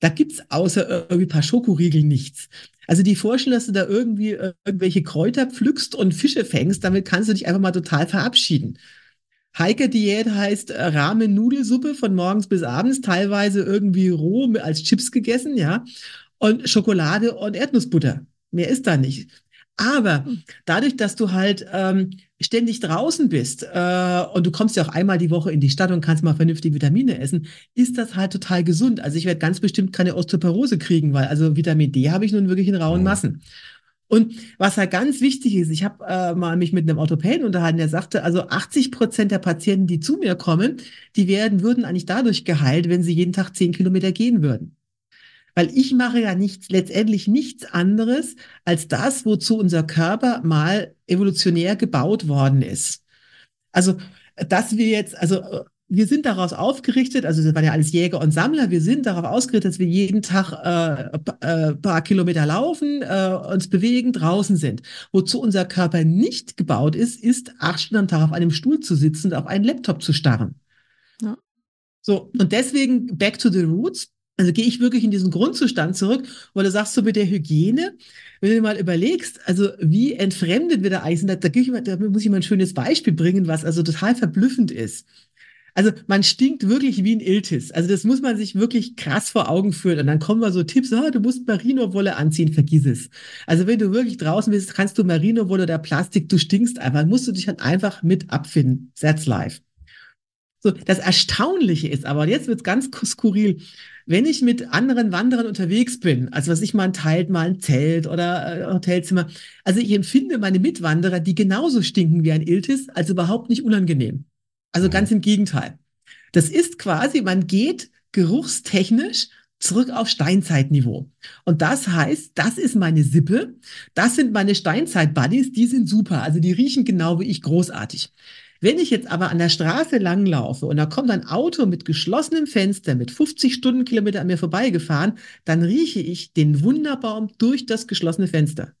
Da gibt's außer irgendwie paar Schokoriegel nichts. Also die Vorstellung, dass du da irgendwie äh, irgendwelche Kräuter pflückst und Fische fängst, damit kannst du dich einfach mal total verabschieden. Heike-Diät heißt äh, Ramen-Nudelsuppe von morgens bis abends, teilweise irgendwie roh als Chips gegessen, ja. Und Schokolade und Erdnussbutter. Mehr ist da nicht. Aber dadurch, dass du halt ähm, ständig draußen bist äh, und du kommst ja auch einmal die Woche in die Stadt und kannst mal vernünftig Vitamine essen, ist das halt total gesund. Also ich werde ganz bestimmt keine Osteoporose kriegen, weil also Vitamin D habe ich nun wirklich in rauen Massen. Und was halt ganz wichtig ist, ich habe äh, mal mich mit einem Orthopäden unterhalten, der sagte, also 80 Prozent der Patienten, die zu mir kommen, die werden, würden eigentlich dadurch geheilt, wenn sie jeden Tag zehn Kilometer gehen würden. Weil ich mache ja nichts, letztendlich nichts anderes als das, wozu unser Körper mal evolutionär gebaut worden ist. Also, dass wir jetzt, also wir sind daraus aufgerichtet, also das waren ja alles Jäger und Sammler, wir sind darauf ausgerichtet, dass wir jeden Tag äh, äh, paar Kilometer laufen, äh, uns bewegen, draußen sind. Wozu unser Körper nicht gebaut ist, ist acht Stunden am Tag auf einem Stuhl zu sitzen und auf einen Laptop zu starren. Ja. So, und deswegen back to the roots. Also gehe ich wirklich in diesen Grundzustand zurück, weil du sagst so mit der Hygiene, wenn du mal überlegst, also wie entfremdet wir da eigentlich sind, da, da, muss ich mal ein schönes Beispiel bringen, was also total verblüffend ist. Also man stinkt wirklich wie ein Iltis. Also das muss man sich wirklich krass vor Augen führen. Und dann kommen mal so Tipps, oh, du musst Merino-Wolle anziehen, vergiss es. Also wenn du wirklich draußen bist, kannst du Merino-Wolle oder Plastik, du stinkst einfach, musst du dich halt einfach mit abfinden. That's life. So, das Erstaunliche ist aber, jetzt wird's ganz skurril, wenn ich mit anderen Wanderern unterwegs bin, also was ich mal teilt, mal ein Zelt oder äh, Hotelzimmer, also ich empfinde meine Mitwanderer, die genauso stinken wie ein Iltis, als überhaupt nicht unangenehm. Also ganz im Gegenteil. Das ist quasi, man geht geruchstechnisch zurück auf Steinzeitniveau. Und das heißt, das ist meine Sippe, das sind meine Steinzeit-Buddies, die sind super, also die riechen genau wie ich großartig. Wenn ich jetzt aber an der Straße langlaufe und da kommt ein Auto mit geschlossenem Fenster mit 50 Stundenkilometer an mir vorbeigefahren, dann rieche ich den Wunderbaum durch das geschlossene Fenster.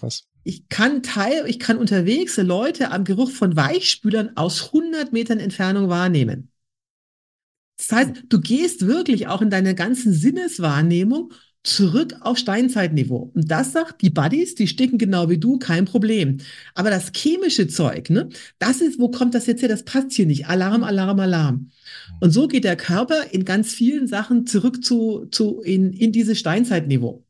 Was? Ich kann teil, ich kann unterwegs Leute am Geruch von Weichspülern aus 100 Metern Entfernung wahrnehmen. Das heißt, du gehst wirklich auch in deine ganzen Sinneswahrnehmung zurück auf Steinzeitniveau. Und das sagt, die Buddies, die sticken genau wie du, kein Problem. Aber das chemische Zeug, ne, das ist, wo kommt das jetzt her? Das passt hier nicht. Alarm, Alarm, Alarm. Und so geht der Körper in ganz vielen Sachen zurück zu, zu in, in dieses Steinzeitniveau.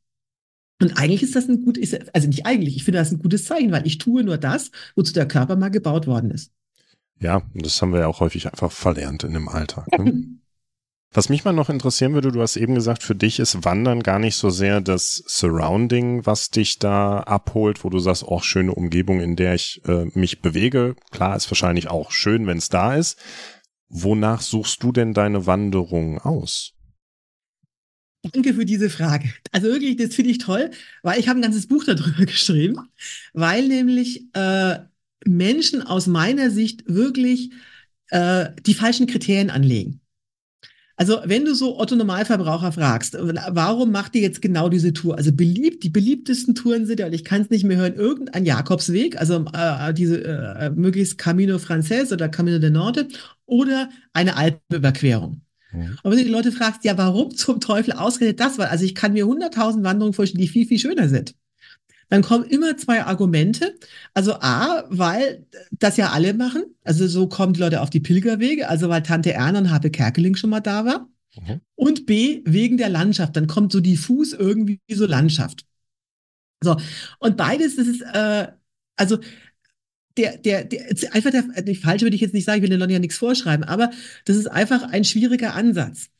Und eigentlich ist das ein gutes, also nicht eigentlich, ich finde das ein gutes Zeichen, weil ich tue nur das, wozu der Körper mal gebaut worden ist. Ja, das haben wir ja auch häufig einfach verlernt in dem Alltag. Ne? (laughs) Was mich mal noch interessieren würde, du hast eben gesagt, für dich ist Wandern gar nicht so sehr das Surrounding, was dich da abholt, wo du sagst, auch schöne Umgebung, in der ich äh, mich bewege. Klar, ist wahrscheinlich auch schön, wenn es da ist. Wonach suchst du denn deine Wanderung aus? Danke für diese Frage. Also wirklich, das finde ich toll, weil ich habe ein ganzes Buch darüber (laughs) geschrieben, weil nämlich äh, Menschen aus meiner Sicht wirklich äh, die falschen Kriterien anlegen. Also wenn du so Otto Normalverbraucher fragst, warum macht ihr jetzt genau diese Tour? Also beliebt, die beliebtesten Touren sind ja, und ich kann es nicht mehr hören, irgendein Jakobsweg, also äh, diese äh, möglichst Camino Frances oder Camino de Norte oder eine Alpenüberquerung. Mhm. Und wenn du die Leute fragst, ja, warum zum Teufel ausgerechnet das? Weil, also ich kann mir hunderttausend Wanderungen vorstellen, die viel, viel schöner sind dann kommen immer zwei Argumente. Also A, weil das ja alle machen. Also so kommen die Leute auf die Pilgerwege, also weil Tante Erna und Habe Kerkeling schon mal da war. Mhm. Und B, wegen der Landschaft. Dann kommt so diffus irgendwie so Landschaft. So, und beides, das ist, äh, also der, der, der, einfach der, die falsche würde ich jetzt nicht sagen, ich will den Leuten ja nichts vorschreiben, aber das ist einfach ein schwieriger Ansatz.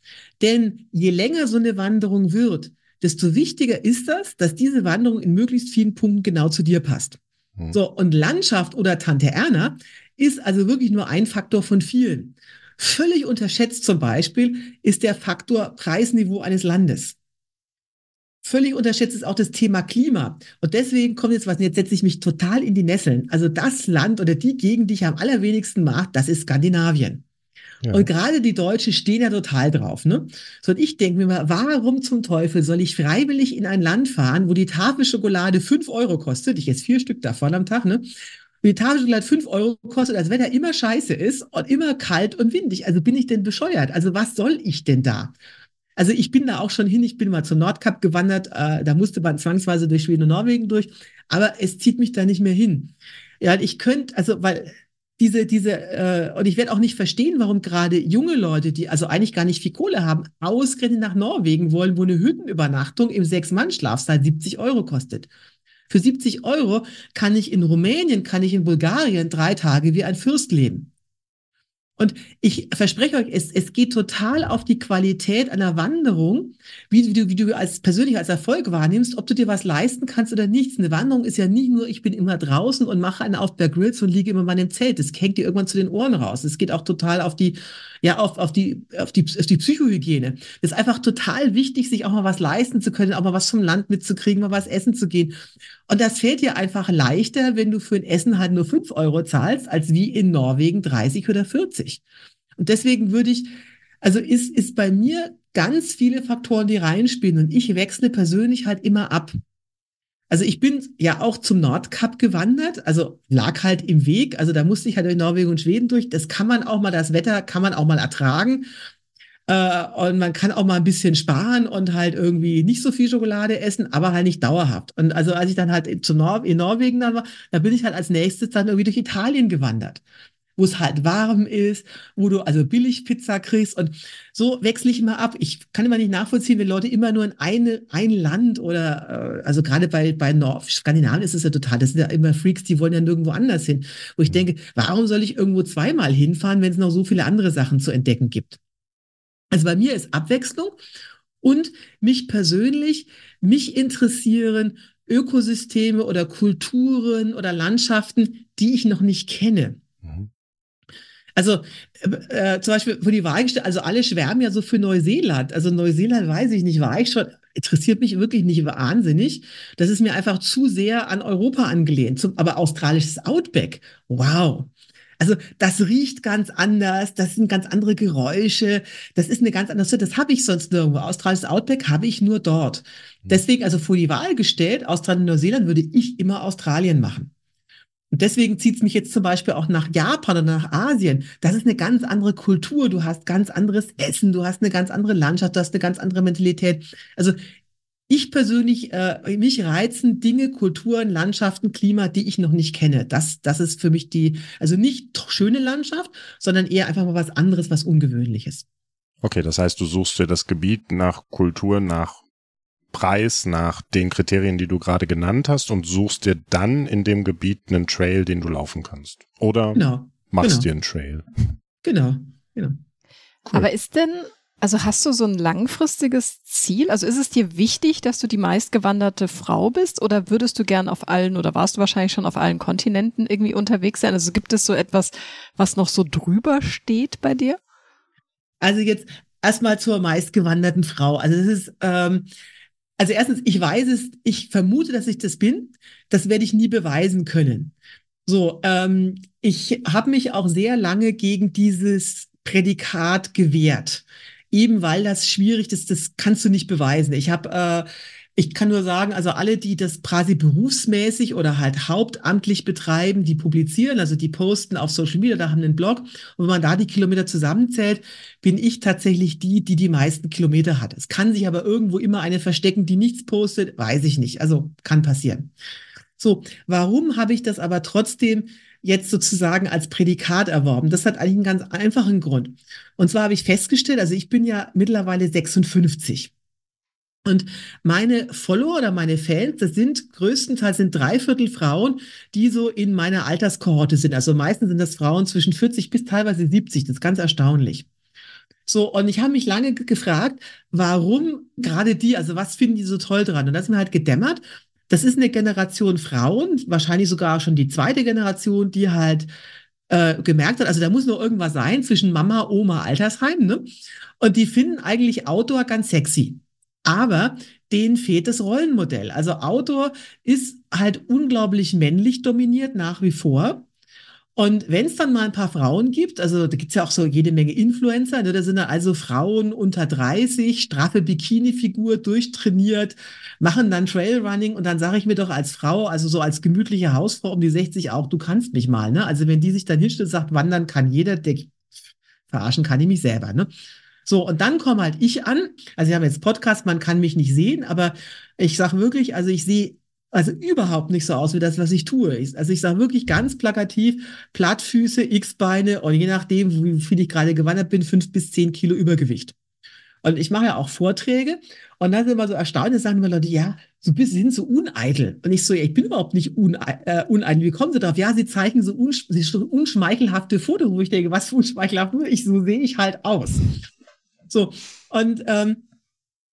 Denn je länger so eine Wanderung wird, desto wichtiger ist das, dass diese Wanderung in möglichst vielen Punkten genau zu dir passt. Mhm. So, und Landschaft oder Tante Erna ist also wirklich nur ein Faktor von vielen. Völlig unterschätzt zum Beispiel ist der Faktor Preisniveau eines Landes. Völlig unterschätzt ist auch das Thema Klima. Und deswegen kommt jetzt was, jetzt setze ich mich total in die Nesseln. Also das Land oder die Gegend, die ich am allerwenigsten mag, das ist Skandinavien. Ja. Und gerade die Deutschen stehen ja total drauf. Ne? So, und ich denke mir mal, warum zum Teufel soll ich freiwillig in ein Land fahren, wo die Tafel Schokolade fünf Euro kostet? Ich esse vier Stück davon am Tag, ne? Die Tafel Schokolade fünf Euro kostet, als wenn er immer scheiße ist und immer kalt und windig. Also bin ich denn bescheuert? Also was soll ich denn da? Also ich bin da auch schon hin, ich bin mal zum Nordkap gewandert, äh, da musste man zwangsweise durch Schweden und Norwegen durch, aber es zieht mich da nicht mehr hin. Ja, ich könnte, also, weil diese, diese, äh, und ich werde auch nicht verstehen, warum gerade junge Leute, die also eigentlich gar nicht viel Kohle haben, ausgerechnet nach Norwegen wollen, wo eine Hüttenübernachtung im Sechs-Mann-Schlafsaal 70 Euro kostet. Für 70 Euro kann ich in Rumänien, kann ich in Bulgarien drei Tage wie ein Fürst leben. Und ich verspreche euch, es, es geht total auf die Qualität einer Wanderung, wie, wie, du, wie du als persönlich als Erfolg wahrnimmst, ob du dir was leisten kannst oder nichts. Eine Wanderung ist ja nicht nur, ich bin immer draußen und mache einen auf der Grills und liege immer in meinem Zelt. Das hängt dir irgendwann zu den Ohren raus. Es geht auch total auf die, ja, auf, auf die, auf die, auf die Psychohygiene. Das ist einfach total wichtig, sich auch mal was leisten zu können, auch mal was vom Land mitzukriegen, mal was essen zu gehen. Und das fällt dir einfach leichter, wenn du für ein Essen halt nur fünf Euro zahlst, als wie in Norwegen 30 oder 40. Und deswegen würde ich, also ist, ist bei mir ganz viele Faktoren, die reinspielen. Und ich wechsle persönlich halt immer ab. Also ich bin ja auch zum Nordkap gewandert, also lag halt im Weg. Also da musste ich halt durch Norwegen und Schweden durch. Das kann man auch mal, das Wetter kann man auch mal ertragen. Äh, und man kann auch mal ein bisschen sparen und halt irgendwie nicht so viel Schokolade essen, aber halt nicht dauerhaft. Und also als ich dann halt zu Nor in Norwegen dann war, da bin ich halt als nächstes dann irgendwie durch Italien gewandert wo es halt warm ist, wo du also billig Pizza kriegst und so wechsle ich immer ab. Ich kann immer nicht nachvollziehen, wenn Leute immer nur in eine, ein Land oder, äh, also gerade bei, bei Nord Skandinavien ist es ja total, das sind ja immer Freaks, die wollen ja nirgendwo anders hin. Wo ich denke, warum soll ich irgendwo zweimal hinfahren, wenn es noch so viele andere Sachen zu entdecken gibt? Also bei mir ist Abwechslung und mich persönlich, mich interessieren Ökosysteme oder Kulturen oder Landschaften, die ich noch nicht kenne. Also äh, äh, zum Beispiel für die Wahl gestellt, also alle schwärmen ja so für Neuseeland. Also Neuseeland weiß ich nicht, war ich schon, interessiert mich wirklich nicht wahnsinnig. Das ist mir einfach zu sehr an Europa angelehnt. Zum, aber australisches Outback, wow. Also das riecht ganz anders, das sind ganz andere Geräusche, das ist eine ganz andere, das habe ich sonst nirgendwo. Australisches Outback habe ich nur dort. Hm. Deswegen, also vor die Wahl gestellt, Australien und Neuseeland würde ich immer Australien machen. Und deswegen zieht es mich jetzt zum Beispiel auch nach Japan oder nach Asien. Das ist eine ganz andere Kultur. Du hast ganz anderes Essen, du hast eine ganz andere Landschaft, du hast eine ganz andere Mentalität. Also ich persönlich, äh, mich reizen Dinge, Kulturen, Landschaften, Klima, die ich noch nicht kenne. Das, das ist für mich die, also nicht schöne Landschaft, sondern eher einfach mal was anderes, was Ungewöhnliches. Okay, das heißt, du suchst dir das Gebiet nach Kultur, nach Preis nach den Kriterien, die du gerade genannt hast und suchst dir dann in dem Gebiet einen Trail, den du laufen kannst. Oder? Genau. machst Genau. dir einen Trail. Genau, genau. Aber ist denn, also hast du so ein langfristiges Ziel? Also ist es dir wichtig, dass du die meistgewanderte Frau bist oder würdest du gern auf allen oder warst du wahrscheinlich schon auf allen Kontinenten irgendwie unterwegs sein? Also gibt es so etwas, was noch so drüber steht bei dir? Also jetzt erstmal zur meistgewanderten Frau. Also es ist, ähm, also erstens, ich weiß es, ich vermute, dass ich das bin. Das werde ich nie beweisen können. So, ähm, ich habe mich auch sehr lange gegen dieses Prädikat gewehrt. Eben weil das schwierig ist, das kannst du nicht beweisen. Ich habe, äh, ich kann nur sagen, also alle, die das quasi berufsmäßig oder halt hauptamtlich betreiben, die publizieren, also die posten auf Social Media, da haben einen Blog. Und wenn man da die Kilometer zusammenzählt, bin ich tatsächlich die, die die meisten Kilometer hat. Es kann sich aber irgendwo immer eine verstecken, die nichts postet, weiß ich nicht. Also kann passieren. So, warum habe ich das aber trotzdem jetzt sozusagen als Prädikat erworben? Das hat eigentlich einen ganz einfachen Grund. Und zwar habe ich festgestellt, also ich bin ja mittlerweile 56. Und meine Follower oder meine Fans, das sind größtenteils sind drei Viertel Frauen, die so in meiner Alterskohorte sind. Also meistens sind das Frauen zwischen 40 bis teilweise 70. Das ist ganz erstaunlich. So, und ich habe mich lange ge- gefragt, warum gerade die, also was finden die so toll dran? Und das ist mir halt gedämmert. Das ist eine Generation Frauen, wahrscheinlich sogar schon die zweite Generation, die halt äh, gemerkt hat, also da muss noch irgendwas sein zwischen Mama, Oma, Altersheim, ne? Und die finden eigentlich Outdoor ganz sexy. Aber denen fehlt das Rollenmodell. Also Outdoor ist halt unglaublich männlich dominiert nach wie vor. Und wenn es dann mal ein paar Frauen gibt, also da gibt's ja auch so jede Menge Influencer, ne, da sind dann also Frauen unter 30, straffe Bikini-Figur, durchtrainiert, machen dann Trailrunning und dann sage ich mir doch als Frau, also so als gemütliche Hausfrau um die 60 auch, du kannst mich mal, ne? Also wenn die sich dann hinstellt und sagt, wandern kann jeder, der verarschen kann ich mich selber, ne? So, und dann komme halt ich an. Also, wir haben jetzt Podcast, man kann mich nicht sehen, aber ich sage wirklich, also ich sehe also überhaupt nicht so aus wie das, was ich tue. Ich, also ich sage wirklich ganz plakativ, Plattfüße, X-Beine und je nachdem, wie viel ich gerade gewandert bin, fünf bis zehn Kilo Übergewicht. Und ich mache ja auch Vorträge und dann sind immer so erstaunt, da sagen immer Leute, ja, so Sie sind so uneitel. Und ich so, ja, ich bin überhaupt nicht äh, uneitel. Wie kommen Sie darauf? Ja, Sie zeichnen so unsch unschmeichelhafte Fotos, wo ich denke, was für unschmeichelhaft, ich, so sehe ich halt aus. So, und ähm,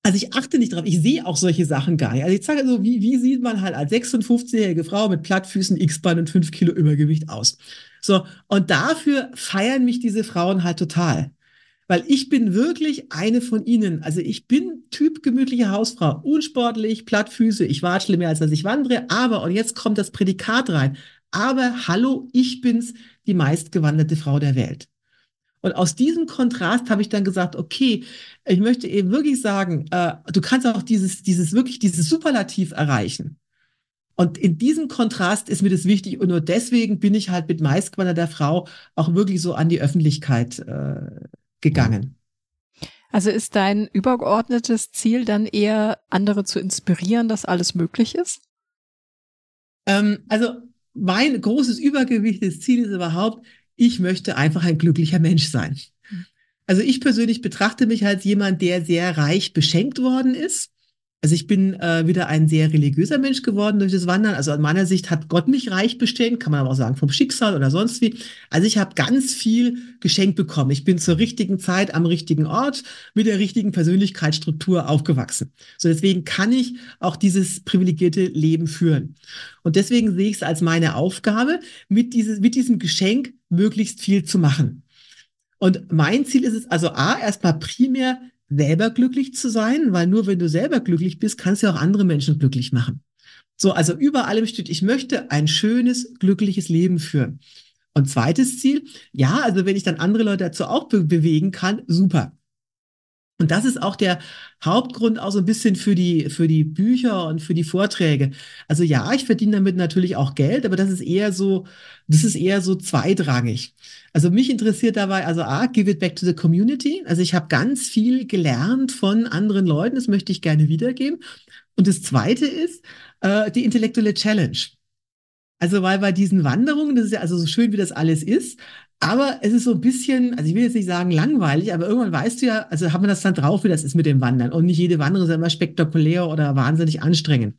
also ich achte nicht drauf, ich sehe auch solche Sachen gar nicht. Also ich sage so, wie, wie sieht man halt als 56-jährige Frau mit Plattfüßen, X-Bein und 5 Kilo Übergewicht aus? So, und dafür feiern mich diese Frauen halt total. Weil ich bin wirklich eine von ihnen. Also ich bin Typ gemütliche Hausfrau, unsportlich, Plattfüße, ich watschle mehr als dass ich wandere, aber, und jetzt kommt das Prädikat rein, aber hallo, ich bin's, die meistgewanderte Frau der Welt. Und aus diesem Kontrast habe ich dann gesagt, okay, ich möchte eben wirklich sagen, äh, du kannst auch dieses, dieses wirklich, dieses Superlativ erreichen. Und in diesem Kontrast ist mir das wichtig und nur deswegen bin ich halt mit meistgewanderter Frau auch wirklich so an die Öffentlichkeit äh, gegangen. Also ist dein übergeordnetes Ziel dann eher, andere zu inspirieren, dass alles möglich ist? Ähm, also mein großes übergewichtiges Ziel ist überhaupt, ich möchte einfach ein glücklicher Mensch sein. Also ich persönlich betrachte mich als jemand, der sehr reich beschenkt worden ist. Also ich bin äh, wieder ein sehr religiöser Mensch geworden durch das Wandern. Also an meiner Sicht hat Gott mich reich beschenkt, kann man aber auch sagen vom Schicksal oder sonst wie. Also ich habe ganz viel geschenkt bekommen. Ich bin zur richtigen Zeit am richtigen Ort mit der richtigen Persönlichkeitsstruktur aufgewachsen. So deswegen kann ich auch dieses privilegierte Leben führen. Und deswegen sehe ich es als meine Aufgabe, mit, dieses, mit diesem Geschenk möglichst viel zu machen. Und mein Ziel ist es also A, erstmal primär selber glücklich zu sein, weil nur wenn du selber glücklich bist, kannst du auch andere Menschen glücklich machen. So, also über allem steht, ich möchte ein schönes, glückliches Leben führen. Und zweites Ziel, ja, also wenn ich dann andere Leute dazu auch be bewegen kann, super. Und das ist auch der Hauptgrund auch so ein bisschen für die, für die Bücher und für die Vorträge. Also ja, ich verdiene damit natürlich auch Geld, aber das ist eher so, das ist eher so zweitrangig. Also mich interessiert dabei, also A, give it back to the community. Also ich habe ganz viel gelernt von anderen Leuten, das möchte ich gerne wiedergeben. Und das zweite ist äh, die intellektuelle Challenge. Also weil bei diesen Wanderungen, das ist ja also so schön, wie das alles ist, aber es ist so ein bisschen, also ich will jetzt nicht sagen langweilig, aber irgendwann weißt du ja, also haben wir das dann drauf, wie das ist mit dem Wandern. Und nicht jede Wanderung ist immer spektakulär oder wahnsinnig anstrengend.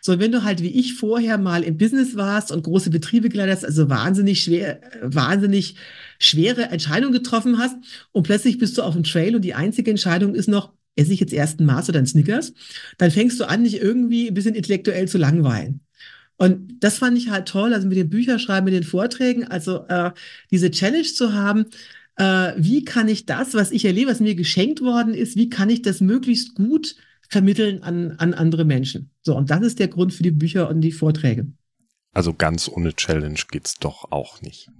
So, wenn du halt wie ich vorher mal im Business warst und große Betriebe geleitet hast, also wahnsinnig schwer, wahnsinnig schwere Entscheidungen getroffen hast und plötzlich bist du auf dem Trail und die einzige Entscheidung ist noch, esse ich jetzt ersten Maß oder ein Snickers, dann fängst du an, dich irgendwie ein bisschen intellektuell zu langweilen. Und das fand ich halt toll, also mit den Bücherschreiben, mit den Vorträgen, also äh, diese Challenge zu haben, äh, wie kann ich das, was ich erlebe, was mir geschenkt worden ist, wie kann ich das möglichst gut vermitteln an, an andere Menschen. So, und das ist der Grund für die Bücher und die Vorträge. Also ganz ohne Challenge geht's doch auch nicht.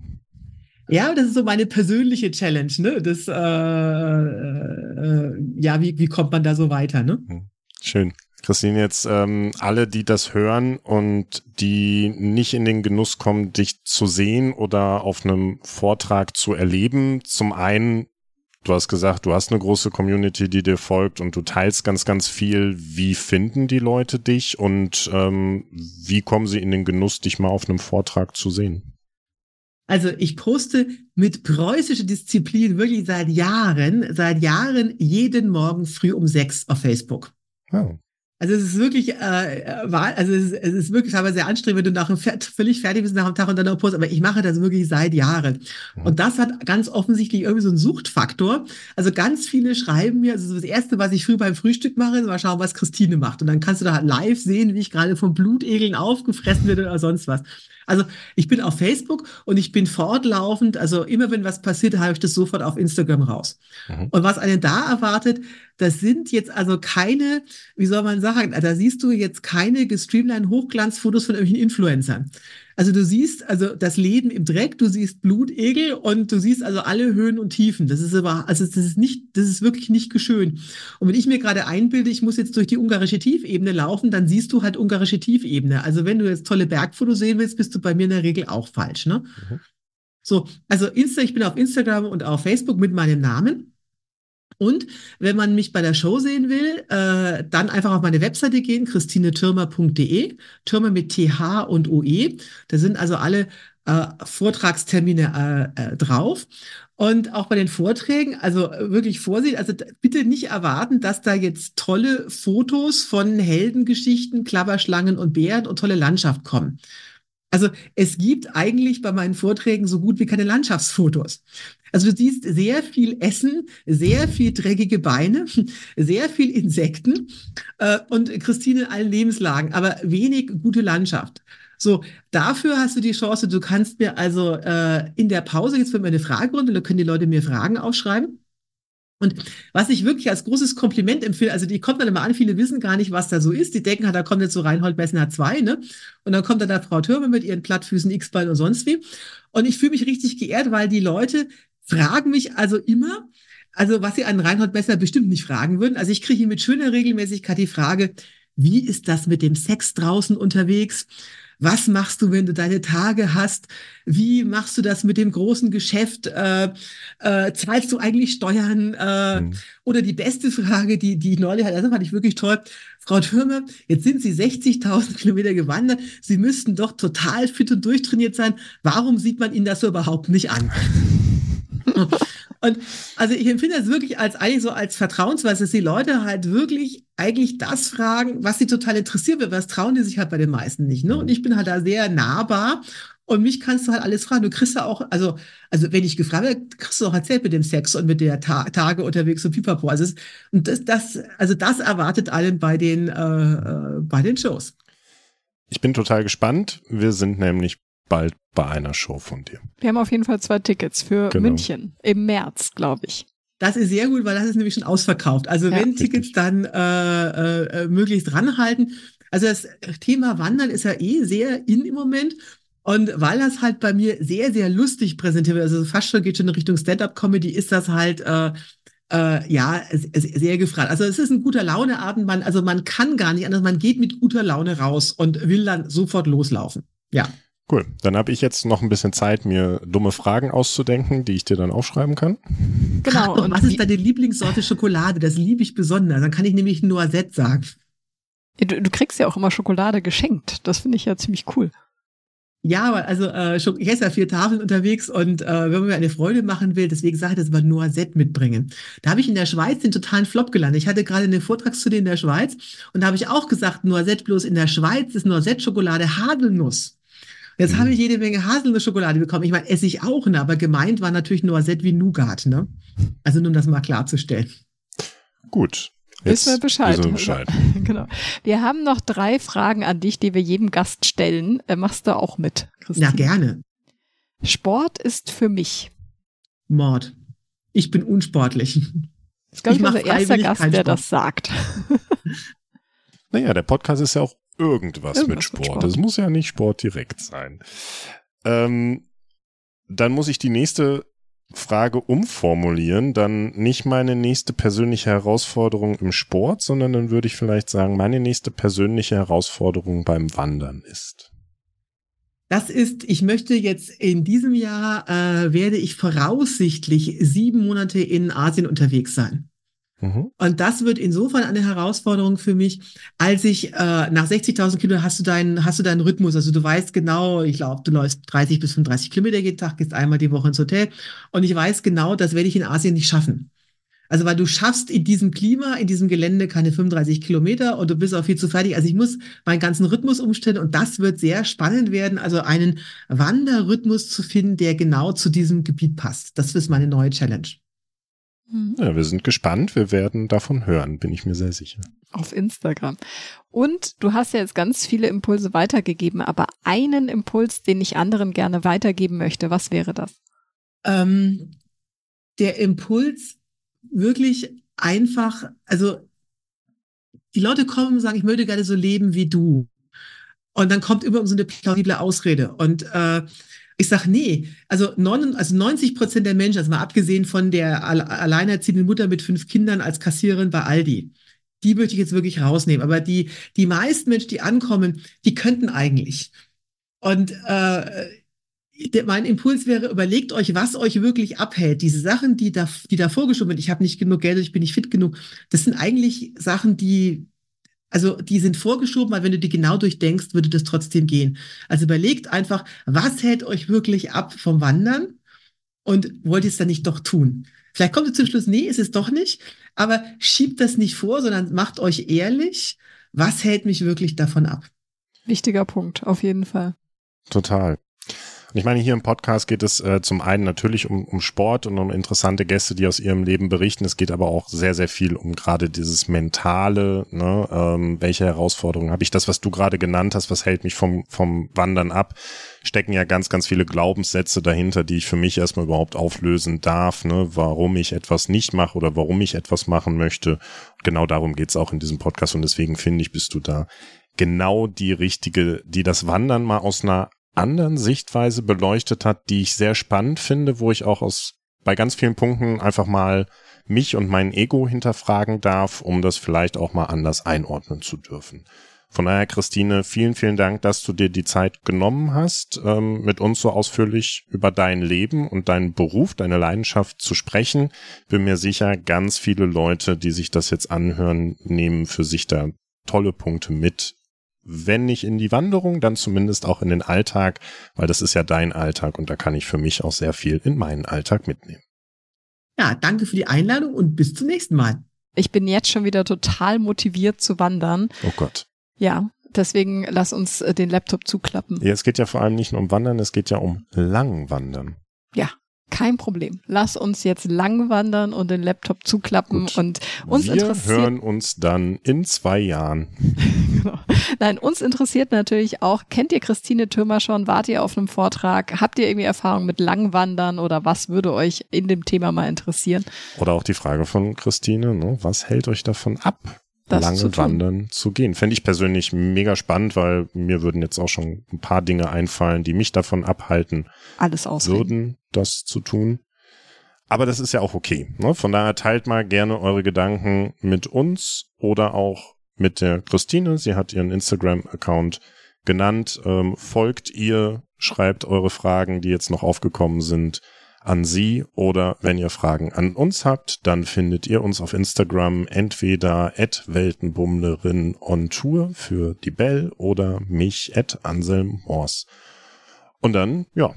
Ja, das ist so meine persönliche Challenge, ne? Das, äh, äh, ja, wie, wie kommt man da so weiter, ne? Hm. Schön. Christine, jetzt ähm, alle, die das hören und die nicht in den Genuss kommen, dich zu sehen oder auf einem Vortrag zu erleben. Zum einen, du hast gesagt, du hast eine große Community, die dir folgt und du teilst ganz, ganz viel. Wie finden die Leute dich und ähm, wie kommen sie in den Genuss, dich mal auf einem Vortrag zu sehen? Also ich poste mit preußischer Disziplin wirklich seit Jahren, seit Jahren jeden Morgen früh um sechs auf Facebook. Oh. Also es ist wirklich, äh, also es ist, es ist wirklich aber sehr anstrengend, wenn du nach einem völlig fertig bist nach dem Tag und dann noch Post. Aber ich mache das wirklich seit Jahren. Mhm. Und das hat ganz offensichtlich irgendwie so einen Suchtfaktor. Also ganz viele schreiben mir, also das erste, was ich früh beim Frühstück mache, ist mal schauen, was Christine macht. Und dann kannst du da halt live sehen, wie ich gerade von Blutegeln aufgefressen werde oder sonst was. Also ich bin auf Facebook und ich bin fortlaufend, also immer wenn was passiert, habe ich das sofort auf Instagram raus. Mhm. Und was einen da erwartet, das sind jetzt also keine, wie soll man sagen, da siehst du jetzt keine gestreamlined Hochglanzfotos von irgendwelchen Influencern. Also du siehst also das Leben im Dreck, du siehst Blutegel und du siehst also alle Höhen und Tiefen. Das ist aber, also das ist nicht, das ist wirklich nicht geschön. Und wenn ich mir gerade einbilde, ich muss jetzt durch die ungarische Tiefebene laufen, dann siehst du halt ungarische Tiefebene. Also wenn du jetzt tolle Bergfotos sehen willst, bist du bei mir in der Regel auch falsch, ne? Mhm. So, also Insta, ich bin auf Instagram und auf Facebook mit meinem Namen. Und wenn man mich bei der Show sehen will, äh, dann einfach auf meine Webseite gehen, christinetürmer.de, Türmer mit TH und OE. Da sind also alle äh, Vortragstermine äh, äh, drauf. Und auch bei den Vorträgen, also wirklich Vorsicht, also bitte nicht erwarten, dass da jetzt tolle Fotos von Heldengeschichten, Klapperschlangen und Bären und tolle Landschaft kommen. Also es gibt eigentlich bei meinen Vorträgen so gut wie keine Landschaftsfotos. Also du siehst sehr viel Essen, sehr viel dreckige Beine, (laughs) sehr viel Insekten äh, und Christine in allen Lebenslagen, aber wenig gute Landschaft. So, dafür hast du die Chance, du kannst mir also äh, in der Pause, jetzt wird mir eine Fragerunde, da können die Leute mir Fragen aufschreiben. Und was ich wirklich als großes Kompliment empfehle, also die kommt dann immer an, viele wissen gar nicht, was da so ist. Die denken, da kommt jetzt so Reinhold Messner 2, ne? Und dann kommt da da Frau Türme mit ihren Plattfüßen, X-Bein und sonst wie. Und ich fühle mich richtig geehrt, weil die Leute fragen mich also immer, also was sie an Reinhold Messner bestimmt nicht fragen würden. Also ich kriege hier mit schöner Regelmäßigkeit die Frage, wie ist das mit dem Sex draußen unterwegs? Was machst du, wenn du deine Tage hast? Wie machst du das mit dem großen Geschäft? Äh, äh, zahlst du eigentlich Steuern? Äh, mhm. Oder die beste Frage, die, die ich neulich hatte, das fand ich wirklich toll. Frau Türme, jetzt sind Sie 60.000 Kilometer gewandert. Sie müssten doch total fit und durchtrainiert sein. Warum sieht man Ihnen das so überhaupt nicht an? (laughs) Und also ich empfinde das wirklich als eigentlich so als Vertrauensweise, dass die Leute halt wirklich eigentlich das fragen, was sie total interessiert wird, was trauen die sich halt bei den meisten nicht. Ne? Und ich bin halt da sehr nahbar und mich kannst du halt alles fragen. Du kriegst ja auch, also, also wenn ich gefragt werde, kriegst du auch erzählt mit dem Sex und mit der Ta Tage unterwegs und pipapo. Also, und das, das, also das erwartet allen bei den, äh, äh, bei den Shows. Ich bin total gespannt. Wir sind nämlich bald bei einer Show von dir. Wir haben auf jeden Fall zwei Tickets für genau. München im März, glaube ich. Das ist sehr gut, weil das ist nämlich schon ausverkauft. Also ja, wenn richtig. Tickets dann äh, äh, möglichst ranhalten. Also das Thema Wandern ist ja eh sehr in im Moment. Und weil das halt bei mir sehr, sehr lustig präsentiert wird, also fast schon geht schon in Richtung Stand-up-Comedy, ist das halt äh, äh, ja sehr gefragt. Also es ist ein guter Launeabend. Man, also man kann gar nicht anders. Man geht mit guter Laune raus und will dann sofort loslaufen. Ja. Cool. Dann habe ich jetzt noch ein bisschen Zeit, mir dumme Fragen auszudenken, die ich dir dann aufschreiben kann. Genau. Und was ist deine Lieblingssorte Schokolade? Das liebe ich besonders. Dann kann ich nämlich Noisette sagen. Du, du kriegst ja auch immer Schokolade geschenkt. Das finde ich ja ziemlich cool. Ja, also äh, ich esse ja vier Tafeln unterwegs und äh, wenn man mir eine Freude machen will, deswegen sage ich, das mal Noisette mitbringen. Da habe ich in der Schweiz den totalen Flop gelandet. Ich hatte gerade eine Vortragsstunde in der Schweiz und da habe ich auch gesagt, Noisette bloß in der Schweiz ist Noisette-Schokolade Haselnuss. Jetzt mhm. habe ich jede Menge Haselnuss-Schokolade bekommen. Ich meine, esse ich auch, ne? aber gemeint war natürlich Noisette wie Nougat. Ne? Also nur um das mal klarzustellen. Gut, Jetzt wissen wir Bescheid. Wissen wir, Bescheid. (laughs) genau. wir haben noch drei Fragen an dich, die wir jedem Gast stellen. Äh, machst du auch mit, Christine? Ja, gerne. Sport ist für mich. Mord. Ich bin unsportlich. Das ist, glaube ich, ich unser erster Gast, der das sagt. (laughs) naja, der Podcast ist ja auch irgendwas, irgendwas mit, Sport. mit Sport. Das muss ja nicht Sport direkt sein. Ähm, dann muss ich die nächste Frage umformulieren, dann nicht meine nächste persönliche Herausforderung im Sport, sondern dann würde ich vielleicht sagen, meine nächste persönliche Herausforderung beim Wandern ist. Das ist, ich möchte jetzt in diesem Jahr, äh, werde ich voraussichtlich sieben Monate in Asien unterwegs sein. Mhm. Und das wird insofern eine Herausforderung für mich, als ich äh, nach 60.000 Kilometern hast du deinen hast du deinen Rhythmus, also du weißt genau, ich glaube, du läufst 30 bis 35 Kilometer jeden Tag, gehst einmal die Woche ins Hotel und ich weiß genau, das werde ich in Asien nicht schaffen. Also weil du schaffst in diesem Klima, in diesem Gelände keine 35 Kilometer und du bist auch viel zu fertig. Also ich muss meinen ganzen Rhythmus umstellen und das wird sehr spannend werden, also einen Wanderrhythmus zu finden, der genau zu diesem Gebiet passt. Das ist meine neue Challenge. Mhm. Ja, wir sind gespannt. Wir werden davon hören, bin ich mir sehr sicher. Auf Instagram. Und du hast ja jetzt ganz viele Impulse weitergegeben, aber einen Impuls, den ich anderen gerne weitergeben möchte, was wäre das? Ähm, der Impuls wirklich einfach, also die Leute kommen und sagen, ich möchte gerne so leben wie du. Und dann kommt immer so eine plausible Ausrede. Und äh, ich sag nee, also, 9, also 90 Prozent der Menschen, also mal abgesehen von der alleinerziehenden Mutter mit fünf Kindern als Kassiererin bei Aldi, die möchte ich jetzt wirklich rausnehmen. Aber die, die meisten Menschen, die ankommen, die könnten eigentlich. Und äh, der, mein Impuls wäre, überlegt euch, was euch wirklich abhält. Diese Sachen, die da, die da vorgeschoben sind, ich habe nicht genug Geld, ich bin nicht fit genug, das sind eigentlich Sachen, die also die sind vorgeschoben, weil wenn du die genau durchdenkst, würde das trotzdem gehen. Also überlegt einfach, was hält euch wirklich ab vom Wandern und wollt ihr es dann nicht doch tun? Vielleicht kommt ihr zum Schluss, nee, ist es doch nicht, aber schiebt das nicht vor, sondern macht euch ehrlich, was hält mich wirklich davon ab? Wichtiger Punkt, auf jeden Fall. Total. Und ich meine, hier im Podcast geht es äh, zum einen natürlich um, um Sport und um interessante Gäste, die aus ihrem Leben berichten. Es geht aber auch sehr, sehr viel um gerade dieses Mentale. Ne? Ähm, welche Herausforderungen habe ich? Das, was du gerade genannt hast, was hält mich vom, vom Wandern ab? Stecken ja ganz, ganz viele Glaubenssätze dahinter, die ich für mich erstmal überhaupt auflösen darf, ne? warum ich etwas nicht mache oder warum ich etwas machen möchte. Genau darum geht's auch in diesem Podcast und deswegen finde ich, bist du da genau die richtige, die das Wandern mal aus einer anderen Sichtweise beleuchtet hat, die ich sehr spannend finde, wo ich auch aus bei ganz vielen Punkten einfach mal mich und mein Ego hinterfragen darf, um das vielleicht auch mal anders einordnen zu dürfen. Von daher, Christine, vielen, vielen Dank, dass du dir die Zeit genommen hast, ähm, mit uns so ausführlich über dein Leben und deinen Beruf, deine Leidenschaft zu sprechen. Bin mir sicher, ganz viele Leute, die sich das jetzt anhören, nehmen für sich da tolle Punkte mit, wenn nicht in die Wanderung, dann zumindest auch in den Alltag, weil das ist ja dein Alltag und da kann ich für mich auch sehr viel in meinen Alltag mitnehmen. Ja, danke für die Einladung und bis zum nächsten Mal. Ich bin jetzt schon wieder total motiviert zu wandern. Oh Gott. Ja, deswegen lass uns äh, den Laptop zuklappen. Ja, es geht ja vor allem nicht nur um Wandern, es geht ja um Langwandern. Ja, kein Problem. Lass uns jetzt lang wandern und den Laptop zuklappen Gut. und uns Wir interessiert. Wir hören uns dann in zwei Jahren. (laughs) genau. (laughs) Nein, uns interessiert natürlich auch, kennt ihr Christine Thürmer schon? Wart ihr auf einem Vortrag? Habt ihr irgendwie Erfahrung mit Langwandern oder was würde euch in dem Thema mal interessieren? Oder auch die Frage von Christine, ne? was hält euch davon ab? das lange zu Wandern zu gehen. Fände ich persönlich mega spannend, weil mir würden jetzt auch schon ein paar Dinge einfallen, die mich davon abhalten, alles ausreden. würden, das zu tun. Aber das ist ja auch okay. Ne? Von daher teilt mal gerne eure Gedanken mit uns oder auch mit der Christine. Sie hat ihren Instagram-Account genannt. Ähm, folgt ihr, schreibt eure Fragen, die jetzt noch aufgekommen sind, an Sie oder wenn ihr Fragen an uns habt, dann findet ihr uns auf Instagram entweder at Weltenbummlerin on Tour für die Bell oder mich at Anselm Morse. Und dann, ja,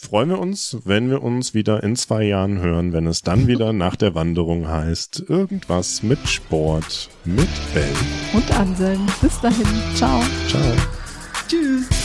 freuen wir uns, wenn wir uns wieder in zwei Jahren hören, wenn es dann wieder (laughs) nach der Wanderung heißt, irgendwas mit Sport, mit Ben. Und Anselm. Bis dahin. Ciao. Ciao. Tschüss.